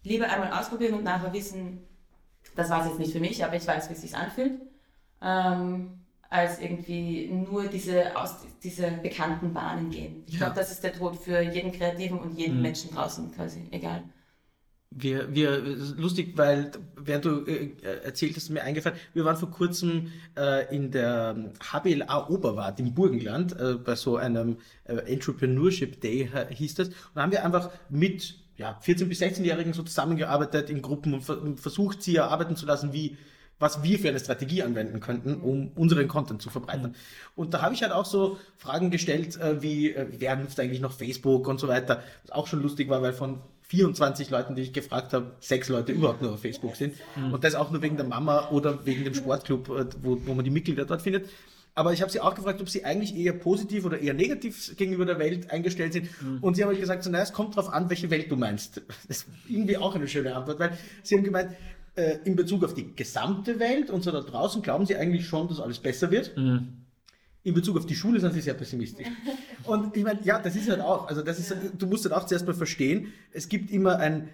lieber einmal ausprobieren und nachher wissen, das war es jetzt nicht für mich, aber ich weiß, wie es sich anfühlt, ähm, als irgendwie nur diese, aus, diese bekannten Bahnen gehen. Ich ja. glaube, das ist der Tod für jeden Kreativen und jeden mhm. Menschen draußen quasi, egal. Wir, wir, lustig, weil während du äh, erzählt hast, mir eingefallen, wir waren vor kurzem äh, in der HBLA Oberwart im Burgenland äh, bei so einem äh, Entrepreneurship Day hieß das und haben wir einfach mit ja, 14- bis 16-Jährigen so zusammengearbeitet in Gruppen und, ver und versucht, sie erarbeiten zu lassen, wie, was wir für eine Strategie anwenden könnten, um unseren Content zu verbreitern. Und da habe ich halt auch so Fragen gestellt, äh, wie, äh, wer nutzt eigentlich noch Facebook und so weiter, was auch schon lustig war, weil von 24 Leuten, die ich gefragt habe, sechs Leute überhaupt nur auf Facebook sind. Mhm. Und das auch nur wegen der Mama oder wegen dem Sportclub, äh, wo, wo man die Mitglieder dort findet. Aber ich habe sie auch gefragt, ob sie eigentlich eher positiv oder eher negativ gegenüber der Welt eingestellt sind. Mhm. Und sie haben halt gesagt, so, naja, es kommt darauf an, welche Welt du meinst. (laughs) Das ist irgendwie auch eine schöne Antwort, weil sie haben gemeint, äh, in Bezug auf die gesamte Welt und so da draußen glauben sie eigentlich schon, dass alles besser wird. Mhm. In Bezug auf die Schule sind sie sehr pessimistisch. Und ich meine, ja, das ist halt auch, also das ist, du musst halt auch zuerst mal verstehen, es gibt immer ein,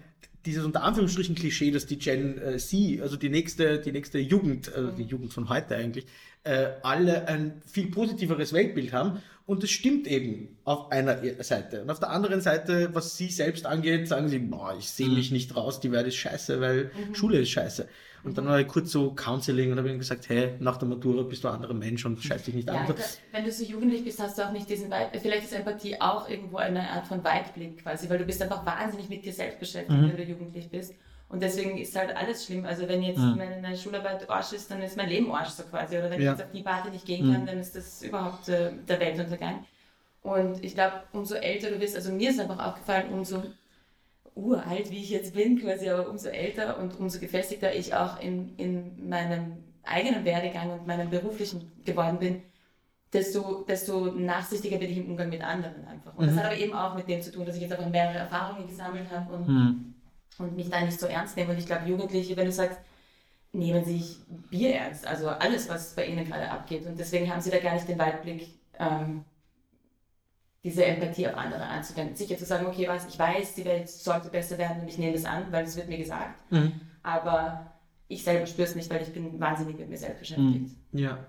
dieses unter Anführungsstrichen Klischee, dass die Gen äh, Z, also die nächste, die nächste Jugend, also die Jugend von heute eigentlich, äh, alle ein viel positiveres Weltbild haben. Und das stimmt eben auf einer Seite. Und auf der anderen Seite, was sie selbst angeht, sagen sie, boah, ich sehe mich mhm. nicht raus, die Welt ist scheiße, weil mhm. Schule ist scheiße. Und dann war ich kurz so Counseling und habe ihm gesagt, hey, nach der Matura bist du ein anderer Mensch und scheiß dich nicht ja, an. wenn du so jugendlich bist, hast du auch nicht diesen Weit vielleicht ist Empathie auch irgendwo eine Art von Weitblick quasi, weil du bist einfach wahnsinnig mit dir selbst beschäftigt, mhm. wenn du jugendlich bist. Und deswegen ist halt alles schlimm. Also wenn jetzt mhm. meine Schularbeit Arsch ist, dann ist mein Leben Arsch so quasi. Oder wenn ja. ich jetzt auf die Party nicht gehen kann, mhm. dann ist das überhaupt äh, der Weltuntergang. Und ich glaube, umso älter du bist, also mir ist einfach aufgefallen, umso uralt, wie ich jetzt bin, quasi, aber umso älter und umso gefestigter ich auch in, in meinem eigenen Werdegang und meinem beruflichen geworden bin, desto, desto nachsichtiger bin ich im Umgang mit anderen einfach. Und mhm. das hat aber eben auch mit dem zu tun, dass ich jetzt einfach mehrere Erfahrungen gesammelt habe und mhm und mich da nicht so ernst nehmen. Und ich glaube, Jugendliche, wenn du sagst, nehmen sich Bier ernst, also alles, was bei ihnen gerade abgeht. Und deswegen haben sie da gar nicht den Weitblick, ähm, diese Empathie auf andere anzuwenden. Sicher zu sagen, okay, was, ich weiß, die Welt sollte besser werden und ich nehme das an, weil es wird mir gesagt. Mhm. Aber ich selber spüre es nicht, weil ich bin wahnsinnig mit mir selbst beschäftigt. Mhm. Ja.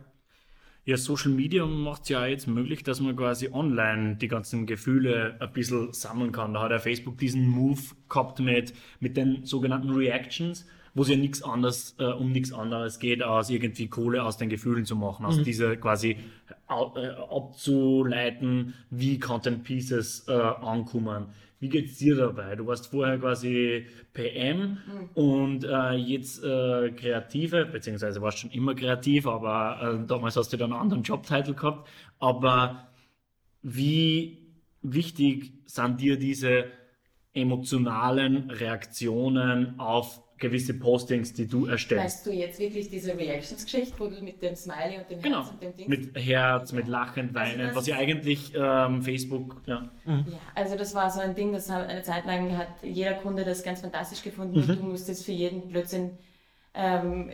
Ja, Social Media macht es ja jetzt möglich, dass man quasi online die ganzen Gefühle ein bisschen sammeln kann. Da hat ja Facebook diesen Move gehabt mit, mit den sogenannten Reactions, wo es ja nichts anderes, äh, um nichts anderes geht, als irgendwie Kohle aus den Gefühlen zu machen, aus mhm. diese quasi äh, abzuleiten, wie Content Pieces äh, ankommen. Wie geht's dir dabei? Du warst vorher quasi PM mhm. und äh, jetzt äh, Kreative, beziehungsweise warst schon immer kreativ, aber äh, damals hast du dann einen anderen Jobtitel gehabt. Aber wie wichtig sind dir diese emotionalen Reaktionen auf gewisse Postings, die du erstellst. Weißt du jetzt wirklich diese Reactions-Geschichte, wo du mit dem Smiley und dem genau. Herz und dem Ding... mit Herz, mit Lachen, also Weinen, was ja eigentlich ähm, Facebook... Ja. Mhm. ja, also das war so ein Ding, das eine Zeit lang hat jeder Kunde das ganz fantastisch gefunden mhm. und du musstest für jeden Blödsinn ähm,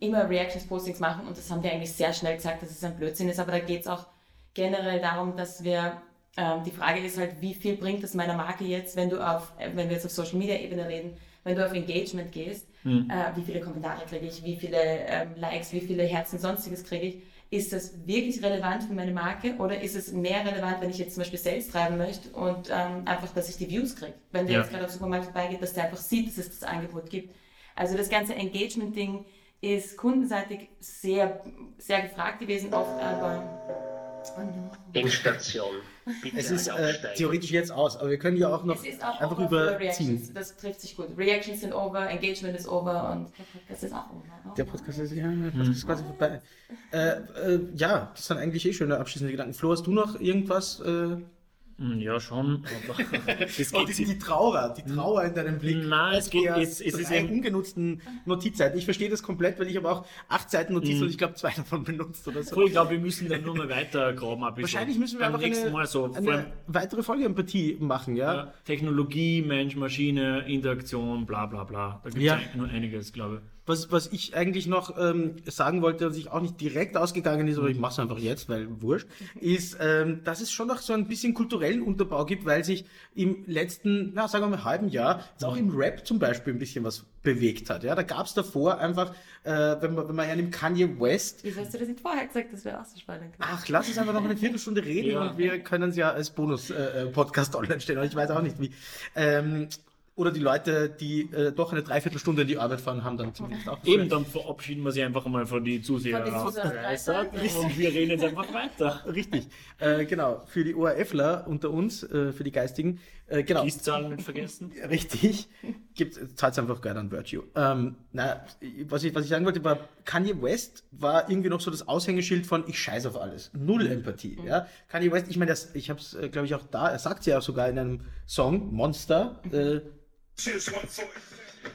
immer Reactions-Postings machen und das haben die eigentlich sehr schnell gesagt, dass es ein Blödsinn ist, aber da geht es auch generell darum, dass wir Ähm, die Frage ist halt, wie viel bringt es meiner Marke jetzt, wenn du auf, wenn wir jetzt auf Social Media Ebene reden, wenn du auf Engagement gehst, Mhm. äh, wie viele Kommentare kriege ich, wie viele ähm, Likes, wie viele Herzen, sonstiges kriege ich. Ist das wirklich relevant für meine Marke oder ist es mehr relevant, wenn ich jetzt zum Beispiel Sales treiben möchte und ähm, einfach, dass ich die Views kriege? Wenn der Ja. jetzt gerade am Supermarkt vorbeigeht, dass der einfach sieht, dass es das Angebot gibt. Also das ganze Engagement-Ding ist kundenseitig sehr, sehr gefragt gewesen oft, aber oh no. Endstation. Bitte Es ist äh, theoretisch jetzt aus, aber wir können ja auch noch Es ist auch einfach überziehen. Reactions. Das trifft sich gut. Reactions sind over, Engagement ist over und der Podcast ist auch over. Der Podcast ist, ja, der Podcast ist quasi vorbei. Äh, äh, ja, das sind eigentlich eh schöne abschließende Gedanken. Flo, hast du noch irgendwas? Äh, Ja, schon. Aber (laughs) das oh, geht die, die Trauer, die Trauer in deinem Blick. Nein, es geht- es- es ist eben- ungenutzten Notizseiten. Ich verstehe das komplett, weil ich habe auch acht Seiten Notizen und ich glaube zwei davon benutzt oder so. So, ich glaube, wir müssen dann nur mal weiter graben. Ein bisschen. Wahrscheinlich müssen wir Beim einfach nächsten eine, Mal so. Vor allem, eine weitere Folge Empathie machen, ja? ja, Technologie, Mensch, Maschine, Interaktion, bla bla bla. Da gibt es Ja. ja. nur einiges, glaube ich. Was, was ich eigentlich noch ähm, sagen wollte, was ich auch nicht direkt ausgegangen ist, aber ich mache es einfach jetzt, weil wurscht, (laughs) ist, ähm, dass es schon noch so ein bisschen kulturellen Unterbau gibt, weil sich im letzten, na, sagen wir mal, halben Jahr jetzt auch im Rap zum Beispiel ein bisschen was bewegt hat. Ja, da gab es davor einfach, äh, wenn man, wenn man hernimmt, Kanye West. Wieso hast du das nicht vorher gesagt? Das wäre auch so spannend. Ach, lass uns einfach noch eine Viertelstunde reden Ja. und wir können es ja als Bonus-Podcast online stellen. Aber ich weiß auch nicht wie. Ähm, oder die Leute, die äh, doch eine Dreiviertelstunde in die Arbeit fahren, haben dann zumindest auch. Eben, dann verabschieden wir sie einfach mal von den Zuseher. Und wir reden jetzt einfach weiter. Richtig. Äh, genau. Für die ORFler unter uns, äh, für die Geistigen. Äh, genau. Gießzahlen nicht vergessen. (laughs) Richtig. Gibt, zahlt einfach Geld an Virtue. Ähm, na, was ich, was ich sagen wollte, war, Kanye West war irgendwie noch so das Aushängeschild von ich scheiß auf alles. Null Empathie. Ja? Kanye West, ich meine, das, ich habe es, äh, glaube ich, auch da, er sagt ja sogar in einem Song, Monster, äh, Cheers, one for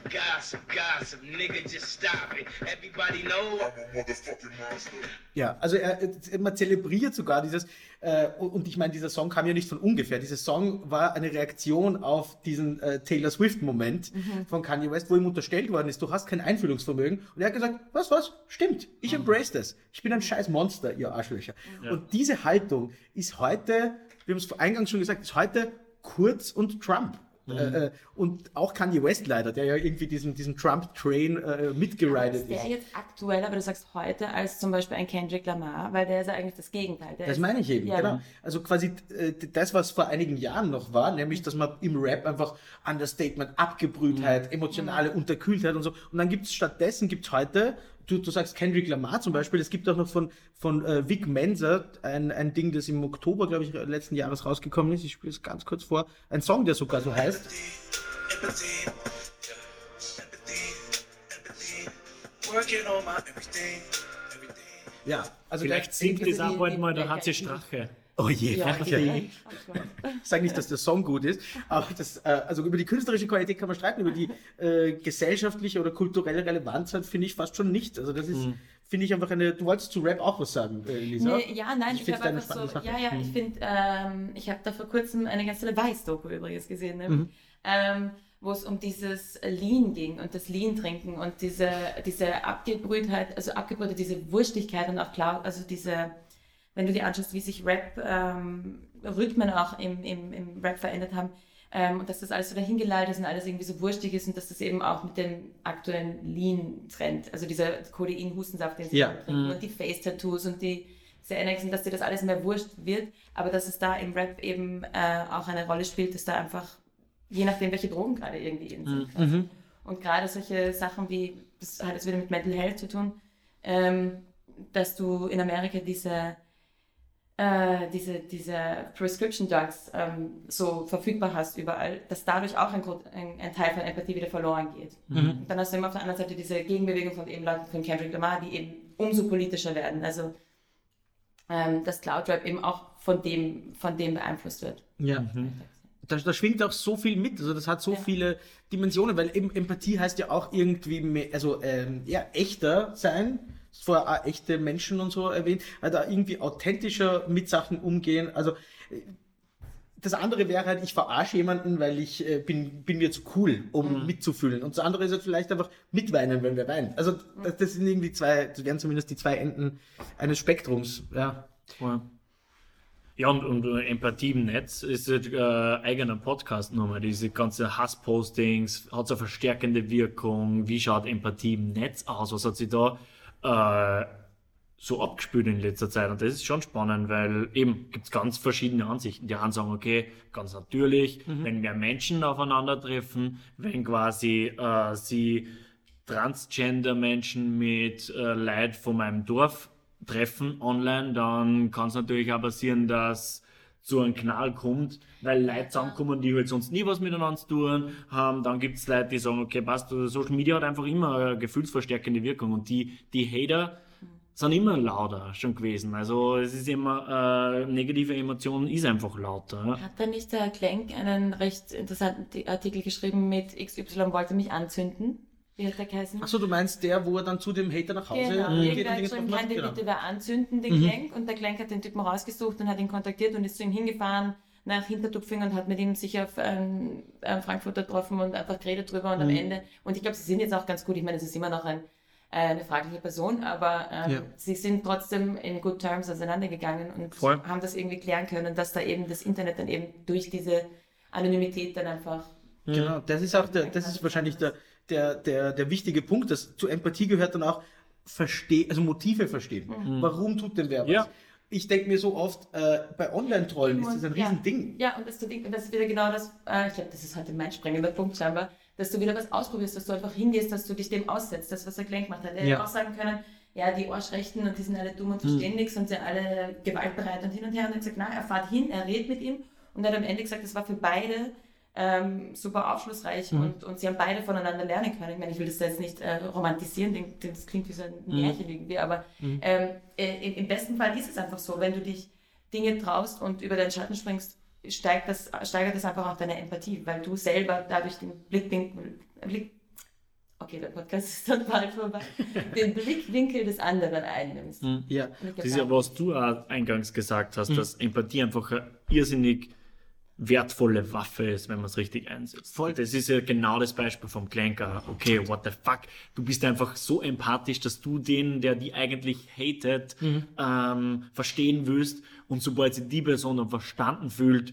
Gossip, gossip, nigga, just stop it. Everybody know. I'm a motherfucking monster. Ja, also er, man zelebriert sogar dieses, äh, und ich meine, dieser Song kam ja nicht von ungefähr. Dieser Song war eine Reaktion auf diesen äh, Taylor Swift-Moment von Kanye West, wo ihm unterstellt worden ist, du hast kein Einfühlungsvermögen. Und er hat gesagt, was, was, stimmt, ich embrace das. Ich bin ein scheiß Monster, ihr Arschlöcher. Und diese Haltung ist heute, wir haben es eingangs schon gesagt, ist heute Kurz und Trump. Äh, äh, und auch Kanye West leider, der ja irgendwie diesen, diesen Trump-Train äh, mitgeridet Ist der ist. jetzt aktuell, aber du sagst heute, als zum Beispiel ein Kendrick Lamar, weil der ist ja eigentlich das Gegenteil. Der Das ist, meine ich eben, ja, genau. Also quasi äh, das, was vor einigen Jahren noch war, nämlich, dass man im Rap einfach Understatement, Abgebrühtheit, emotionale Unterkühltheit und so. Und dann gibt es stattdessen, gibt es heute, du, du sagst Kendrick Lamar zum Beispiel, es gibt auch noch von, von äh, Vic Mensa ein, ein Ding, das im Oktober, glaube ich, letzten Jahres rausgekommen ist. Ich spiele es ganz kurz vor. Ein Song, der sogar so heißt. Ja, also Vielleicht singt das auch bald mal der HC Strache. Oh je, Ja, okay. Ich sage nicht, dass der Song gut ist, aber das, äh, also über die künstlerische Qualität kann man streiten, über die äh, gesellschaftliche oder kulturelle Relevanz halt finde ich fast schon nicht. Also das ist, finde ich einfach eine. Du wolltest zu Rap auch was sagen, äh, Lisa? Nee, ja, nein, Ich ich, habe einfach so, Sache. ja, ja, ich finde, ähm, ich habe da vor kurzem eine ganz tolle Weiß-Doku übrigens gesehen, ne? Mhm. ähm, wo es um dieses Lean ging und das Lean-Trinken und diese, diese Abgebrühtheit, also Abgebrühtheit, diese Wurstigkeit und auch klar, also diese, wenn du dir anschaust, wie sich Rap, ähm, auch im, im, im Rap verändert haben, ähm, und dass das alles so dahingeleitet ist und alles irgendwie so wurstig ist und dass das eben auch mit dem aktuellen Lean-Trend, also dieser Codein-Hustensaft, den sie Ja. trinken und die Face-Tattoos und die diese Erinnerungen, dass dir das alles mehr wurscht wird, aber dass es da im Rap eben äh, auch eine Rolle spielt, dass da einfach, je nachdem, welche Drogen gerade irgendwie in sind. quasi. Und gerade solche Sachen wie, das hat jetzt wieder mit Mental Health zu tun, ähm, dass du in Amerika diese äh, diese, diese Prescription Drugs ähm, so verfügbar hast überall, dass dadurch auch ein, ein, ein Teil von Empathie wieder verloren geht. Und dann hast du immer auf der anderen Seite diese Gegenbewegung von eben Leuten von Kendrick Lamar, die eben umso politischer werden. Also ähm, dass Cloud Rap eben auch von dem, von dem beeinflusst wird. Ja. Da, da schwingt auch so viel mit. Also das hat so Ja. viele Dimensionen, weil eben Empathie heißt ja auch irgendwie mehr, also ähm, ja, echter sein. Vorher auch echte Menschen und so erwähnt, also da irgendwie authentischer mit Sachen umgehen. Also äh, das andere wäre halt, ich verarsche jemanden, weil ich äh, bin, bin mir zu cool, um mitzufühlen. Und das andere ist halt vielleicht einfach mitweinen, wenn wir weinen. Also das, das sind irgendwie zwei, das wären zumindest die zwei Enden eines Spektrums. Ja. Ja, und, und äh, Empathie im Netz ist ein äh, eigener Podcast nochmal. Diese ganze Hasspostings, hat so eine verstärkende Wirkung. Wie schaut Empathie im Netz aus? Was hat sie da äh, so abgespült in letzter Zeit? Und das ist schon spannend, weil eben gibt's ganz verschiedene Ansichten. Die einen sagen, okay, ganz natürlich, wenn mehr Menschen aufeinandertreffen, wenn quasi äh, sie Transgender-Menschen mit äh, Leid von meinem Dorf treffen online, dann kann es natürlich auch passieren, dass zu einem Knall kommt, weil Leute zusammenkommen, die halt sonst nie was miteinander zu tun haben. Dann gibt es Leute, die sagen, okay, passt, Social Media hat einfach immer eine gefühlsverstärkende Wirkung und die, die Hater sind immer lauter schon gewesen. Also es ist immer, äh, negative Emotionen ist einfach lauter. Hat da nicht der Klenk einen recht interessanten Artikel geschrieben mit XY wollte mich anzünden? Wie hat der geheißen? Achso, du meinst der, wo er dann zu dem Hater nach Hause Genau, geht irgendwer hat Dinge geschrieben, kann Genau. bitte wer anzünden, den Klenk. Und der Klenk hat den Typen rausgesucht und hat ihn kontaktiert und ist zu ihm hingefahren nach Hintertupfing und hat mit ihm sich auf ähm, Frankfurter getroffen und einfach geredet drüber und am Ende. Und ich glaube, sie sind jetzt auch ganz gut. Ich meine, es ist immer noch ein, äh, eine fragliche Person, aber ähm, Ja. sie sind trotzdem in good terms auseinandergegangen und Voll. haben das irgendwie klären können, dass da eben das Internet dann eben durch diese Anonymität dann einfach Genau, das ist auch der, das ist wahrscheinlich der, der, der, der wichtige Punkt, dass zu Empathie gehört dann auch verstehen, also Motive verstehen. Warum tut denn wer was? Ja. Ich denke mir so oft, äh, bei Online-Trollen ist das ein Ja. Riesending. Ja, und das, das ist wieder genau das, äh, ich glaube, das ist heute mein sprengender Punkt scheinbar, dass du wieder was ausprobierst, dass du einfach hingehst, dass du dich dem aussetzt, das, was er Klenk gemacht hat. Er Ja. hätte auch sagen können, ja, die Arschrechten und die sind alle dumm und verstehen nichts und sind alle gewaltbereit und hin und her. Und er hat gesagt, nein, er fährt hin, er redet mit ihm und er hat am Ende gesagt, das war für beide ähm, super aufschlussreich und, und sie haben beide voneinander lernen können. Ich meine, ich will das da jetzt nicht äh, romantisieren, denn, denn das klingt wie so ein Märchen irgendwie, aber ähm, äh, im, besten Fall ist es einfach so, wenn du dich Dinge traust und über deinen Schatten springst, steigt das, steigert das einfach auch deine Empathie, weil du selber dadurch den Blickwinkel, Blick, okay, der Podcast ist dann bald vorbei, (laughs) den Blickwinkel des anderen einnimmst. Ja. Und ich Das ist ja, was du auch eingangs gesagt hast, dass Empathie einfach irrsinnig wertvolle Waffe ist, wenn man es richtig einsetzt. Voll. Das ist ja genau das Beispiel vom Klenker. Okay, what the fuck? Du bist einfach so empathisch, dass du den, der die eigentlich hatet, ähm, verstehen willst. Und sobald sich die Person dann verstanden fühlt,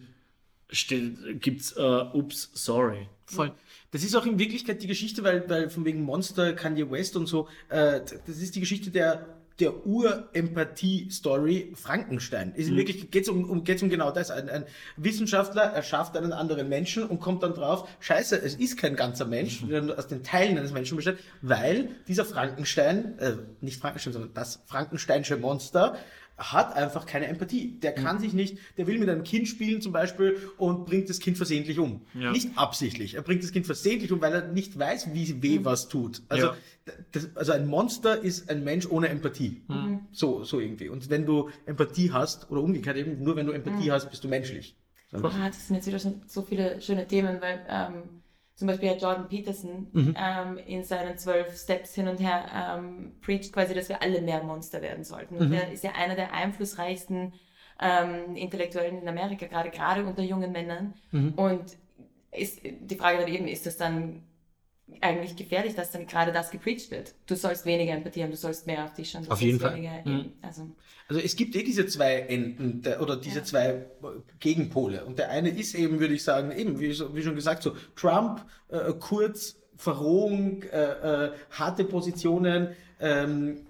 steht, gibt's äh, ups, sorry. Voll. Das ist auch in Wirklichkeit die Geschichte, weil, weil von wegen Monster, Kanye West und so, äh, das ist die Geschichte der, der Ur-Empathie-Story Frankenstein. Ist in Wirklichkeit geht es um, um, geht's um genau das. Ein, ein Wissenschaftler erschafft einen anderen Menschen und kommt dann drauf, scheiße, es ist kein ganzer Mensch, der nur aus den Teilen eines Menschen besteht, weil dieser Frankenstein, äh, nicht Frankenstein, sondern das Frankensteinsche Monster, hat einfach keine Empathie. Der kann sich nicht, der will mit einem Kind spielen zum Beispiel und bringt das Kind versehentlich um. Ja. Nicht absichtlich. Er bringt das Kind versehentlich um, weil er nicht weiß, wie weh was tut. Also, Ja. das, also ein Monster ist ein Mensch ohne Empathie. So, so irgendwie. Und wenn du Empathie hast, oder umgekehrt eben, nur wenn du Empathie hast, bist du menschlich. Ah, das sind jetzt wieder schon so viele schöne Themen, weil ähm, zum Beispiel hat Jordan Peterson ähm, in seinen zwölf Steps hin und her ähm, preacht quasi, dass wir alle mehr Monster werden sollten. Und er ist ja einer der einflussreichsten ähm, Intellektuellen in Amerika, gerade gerade unter jungen Männern. Und ist die Frage dann eben, ist das dann eigentlich gefährlich, dass dann gerade das gepreacht wird? Du sollst weniger Empathie haben, du sollst mehr auf dich schauen. Auf jeden Fall. weniger eben- Also, Also es gibt eh diese zwei Enden der, oder diese Ja. zwei Gegenpole. Und der eine ist eben, würde ich sagen, eben, wie, wie schon gesagt, so Trump, äh, Kurz, Verrohung, äh, äh, harte Positionen, ähm,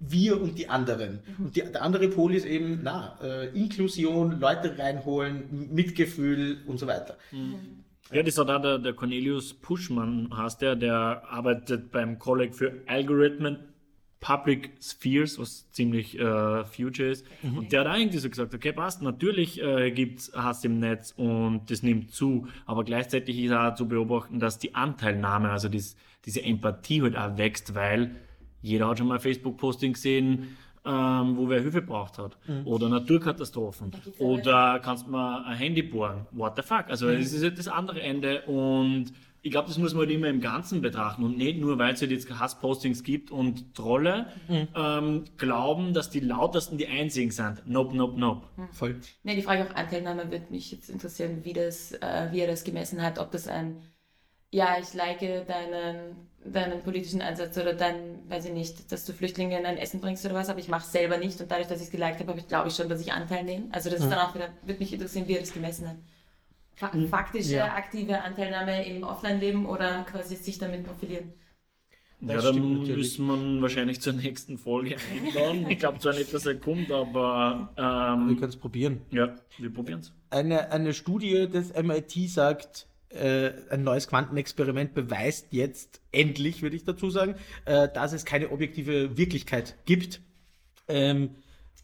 wir und die anderen. Und die, der andere Pol ist eben, na, äh, Inklusion, Leute reinholen, Mitgefühl und so weiter. Ja, das hat auch der, der Cornelius Puschmann, heißt der, der arbeitet beim Colleg für Algorithmen Public Spheres, was ziemlich äh, future ist. Und der hat irgendwie so gesagt, okay, passt, natürlich äh, gibt's Hass im Netz und das nimmt zu, aber gleichzeitig ist auch zu beobachten, dass die Anteilnahme, also dies, diese Empathie halt auch wächst, weil jeder hat schon mal Facebook-Posting gesehen, ähm, wo wer Hilfe braucht hat. Oder Naturkatastrophen. Oder kannst mal ein Handy bohren. What the fuck? Also es ist halt das andere Ende und ich glaube, das muss man halt immer im Ganzen betrachten und nicht nur, weil es halt jetzt Hasspostings gibt und Trolle ähm, glauben, dass die lautesten die einzigen sind. Nope, nope, nope. Voll. Ne, die Frage auf Anteilnahme würde mich jetzt interessieren, wie, das, äh, wie er das gemessen hat, ob das ein ja, ich like deinen, deinen politischen Einsatz oder dein, weiß ich nicht, dass du Flüchtlingen ein Essen bringst oder was, aber ich mache es selber nicht und dadurch, dass ich es geliked habe, habe ich glaube ich schon, dass ich Anteil nehme. Also das ist dann auch wieder, würde mich interessieren, wie er das gemessen hat. Fa faktische, Ja. aktive Anteilnahme im Offline-Leben oder quasi sich damit profilieren. Ja, Das dann stimmt natürlich. müssen wir wahrscheinlich zur nächsten Folge (laughs) einladen. ich glaube zwar nicht, dass er kommt, aber Wir ähm, können es probieren. ja, wir probieren es. Eine, eine Studie des MIT sagt, äh, ein neues Quantenexperiment beweist jetzt endlich, würde ich dazu sagen, äh, dass es keine objektive Wirklichkeit gibt. Ähm,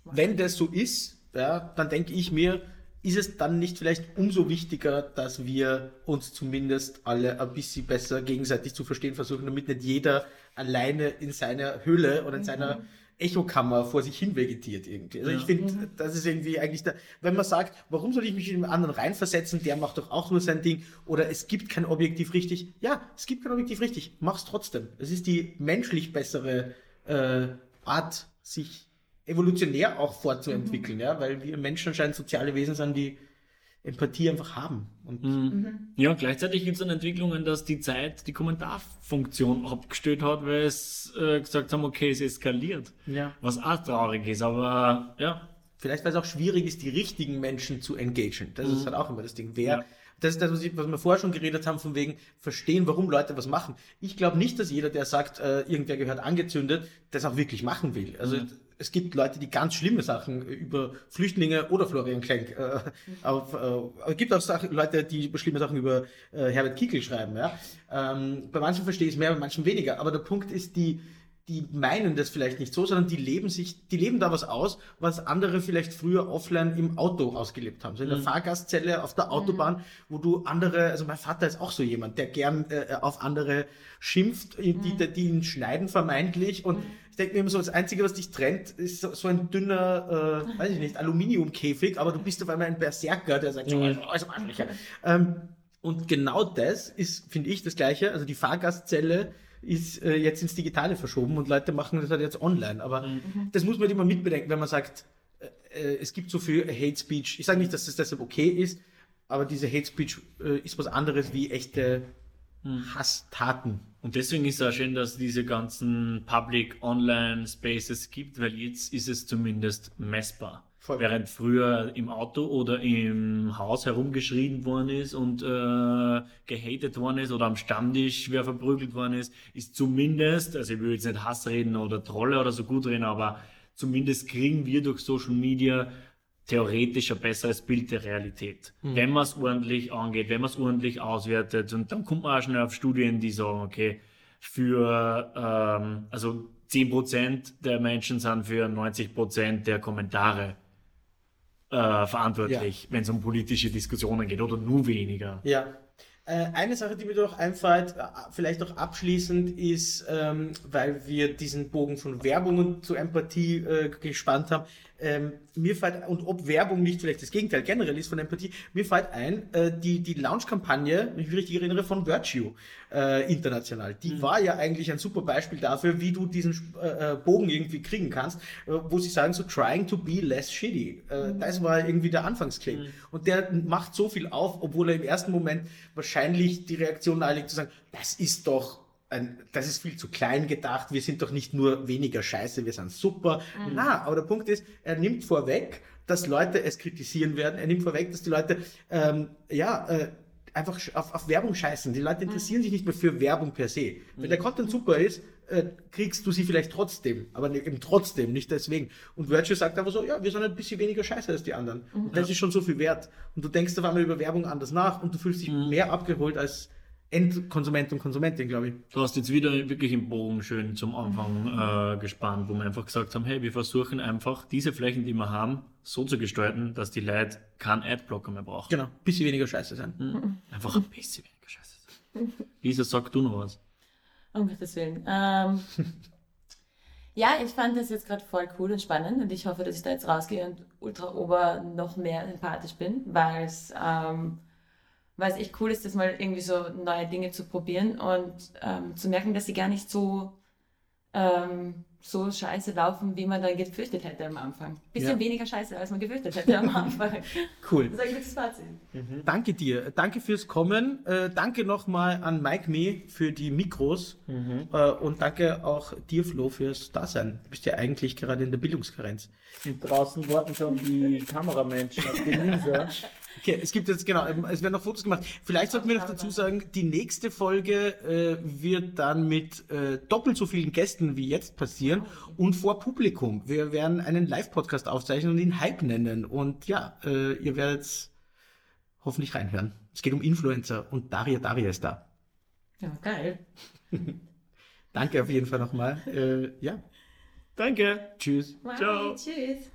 wenn das so ist, ja, dann denke ich mir, ist es dann nicht vielleicht umso wichtiger, dass wir uns zumindest alle ein bisschen besser gegenseitig zu verstehen versuchen, damit nicht jeder alleine in seiner Höhle oder in seiner Echokammer vor sich hin vegetiert irgendwie. Also ich finde, das ist irgendwie eigentlich da, wenn man sagt, warum soll ich mich in den anderen reinversetzen, der macht doch auch nur sein Ding oder es gibt kein Objektiv richtig. Ja, es gibt kein Objektiv richtig, mach's trotzdem. Es ist die menschlich bessere äh, Art, sich evolutionär auch fortzuentwickeln, ja, weil wir Menschen anscheinend soziale Wesen sind, die Empathie einfach haben. Und Ja, gleichzeitig gibt es dann Entwicklungen, dass die Zeit die Kommentarfunktion abgestellt hat, weil es äh, gesagt haben, okay, es eskaliert. Ja. Was auch traurig ist, aber ja. Vielleicht, weil es auch schwierig ist, die richtigen Menschen zu engagen. Das ist halt auch immer das Ding. Wer, Ja. das ist das, was, ich, was wir vorher schon geredet haben, von wegen verstehen, warum Leute was machen. Ich glaube nicht, dass jeder, der sagt, äh, irgendwer gehört angezündet, das auch wirklich machen will. Also es gibt Leute, die ganz schlimme Sachen über Flüchtlinge oder Florian Klenk äh, (laughs) auf, äh, es gibt auch Sachen, Leute, die schlimme Sachen über äh, Herbert Kickl schreiben. Ja? Ähm, bei manchen verstehe ich es mehr, bei manchen weniger. Aber der Punkt ist, die, die meinen das vielleicht nicht so, sondern die leben sich, die leben da was aus, was andere vielleicht früher offline im Auto ausgelebt haben. So in der Fahrgastzelle auf der Autobahn, wo du andere, also mein Vater ist auch so jemand, der gern äh, auf andere schimpft, die, die, die ihn schneiden vermeintlich und ich denke mir immer so, das Einzige, was dich trennt, ist so, so ein dünner, äh, weiß ich nicht, Aluminiumkäfig, aber du bist auf einmal ein Berserker, der sagt, so, also, also Arschlöcher. Ähm, und genau das ist, finde ich, das Gleiche. Also die Fahrgastzelle ist äh, jetzt ins Digitale verschoben und Leute machen das halt jetzt online. Aber das muss man halt immer mitbedenken, wenn man sagt, äh, äh, es gibt so viel Hate Speech. Ich sage nicht, dass das deshalb okay ist, aber diese Hate Speech äh, ist was anderes wie echte Hasstaten. Und deswegen ist es auch schön, dass es diese ganzen Public Online Spaces gibt, weil jetzt ist es zumindest messbar. Voll. Während früher im Auto oder im Haus herumgeschrien worden ist und äh, gehatet worden ist oder am Stammtisch wer verprügelt worden ist, ist zumindest, also ich will jetzt nicht Hass reden oder Trolle oder so gut reden, aber zumindest kriegen wir durch Social Media theoretisch ein besseres Bild der Realität. Wenn man es ordentlich angeht, wenn man es ordentlich auswertet und dann kommt man auch schnell auf Studien, die sagen, okay, für ähm, also 10% der Menschen sind für 90% der Kommentare äh, verantwortlich, wenn es um politische Diskussionen geht oder nur weniger. Ja. Äh, eine Sache, die mir doch einfällt, äh, vielleicht auch abschließend, ist, ähm, weil wir diesen Bogen von Werbung und zu Empathie äh, gespannt haben, ähm, mir fällt, und ob Werbung nicht vielleicht das Gegenteil generell ist von Empathie, mir fällt ein, äh, die, die Launch-Kampagne, wenn ich mich richtig erinnere, von Virtue äh, international. Die war ja eigentlich ein super Beispiel dafür, wie du diesen äh, äh, Bogen irgendwie kriegen kannst, äh, wo sie sagen, so trying to be less shitty. Äh, Das war irgendwie der Anfangsclaim. Und der macht so viel auf, obwohl er im ersten Moment wahrscheinlich die Reaktion nahelegt zu sagen, das ist doch ein, das ist viel zu klein gedacht, wir sind doch nicht nur weniger scheiße, wir sind super. Na, aber der Punkt ist, er nimmt vorweg, dass Leute es kritisieren werden, er nimmt vorweg, dass die Leute ähm, ja äh, einfach auf, auf Werbung scheißen. Die Leute interessieren sich nicht mehr für Werbung per se. Wenn der Content super ist, äh, kriegst du sie vielleicht trotzdem, aber eben trotzdem, nicht deswegen. Und Virtue sagt einfach so, ja, wir sind ein bisschen weniger scheiße als die anderen. Und das ist schon so viel wert. Und du denkst auf einmal über Werbung anders nach und du fühlst dich mehr abgeholt als Endkonsument und Konsumentin, glaube ich. Du hast jetzt wieder wirklich im Bogen schön zum Anfang äh, gespannt, wo wir einfach gesagt haben, hey, wir versuchen einfach diese Flächen, die wir haben, so zu gestalten, dass die Leute keinen Adblocker mehr brauchen. Genau, bisschen weniger scheiße sein. Einfach ein bisschen weniger Scheiße. sein. (laughs) Lisa, sag du noch was. Um Gottes Willen. Ähm, ja, ich fand das jetzt gerade voll cool und spannend und ich hoffe, dass ich da jetzt rausgehe und ultra ober noch mehr empathisch bin, weil es ähm, weil es echt cool ist, das mal irgendwie so neue Dinge zu probieren und ähm, zu merken, dass sie gar nicht so ähm, so scheiße laufen, wie man dann gefürchtet hätte am Anfang. Bisschen Ja. weniger scheiße, als man gefürchtet hätte am (laughs) Anfang. Cool. Das ist eigentlich das Fazit. Danke dir. Danke fürs Kommen. Äh, danke nochmal an Mike Me für die Mikros. Äh, und danke auch dir, Flo, fürs Dasein. Du bist ja eigentlich gerade in der Bildungskarenz. Und draußen warten schon die Kameramenschen auf die Lisa. (laughs) Okay, es gibt jetzt, genau, ähm, es werden noch Fotos gemacht. Vielleicht sollten wir noch dazu sagen, die nächste Folge äh, wird dann mit äh, doppelt so vielen Gästen wie jetzt passieren und vor Publikum. Wir werden einen Live-Podcast aufzeichnen und ihn Hype nennen. Und ja, äh, ihr werdet hoffentlich reinhören. Es geht um Influencer und Daria Daria ist da. Ja, geil. (laughs) Danke auf jeden Fall nochmal. Äh, ja, Danke. tschüss. Bye, Ciao. Tschüss.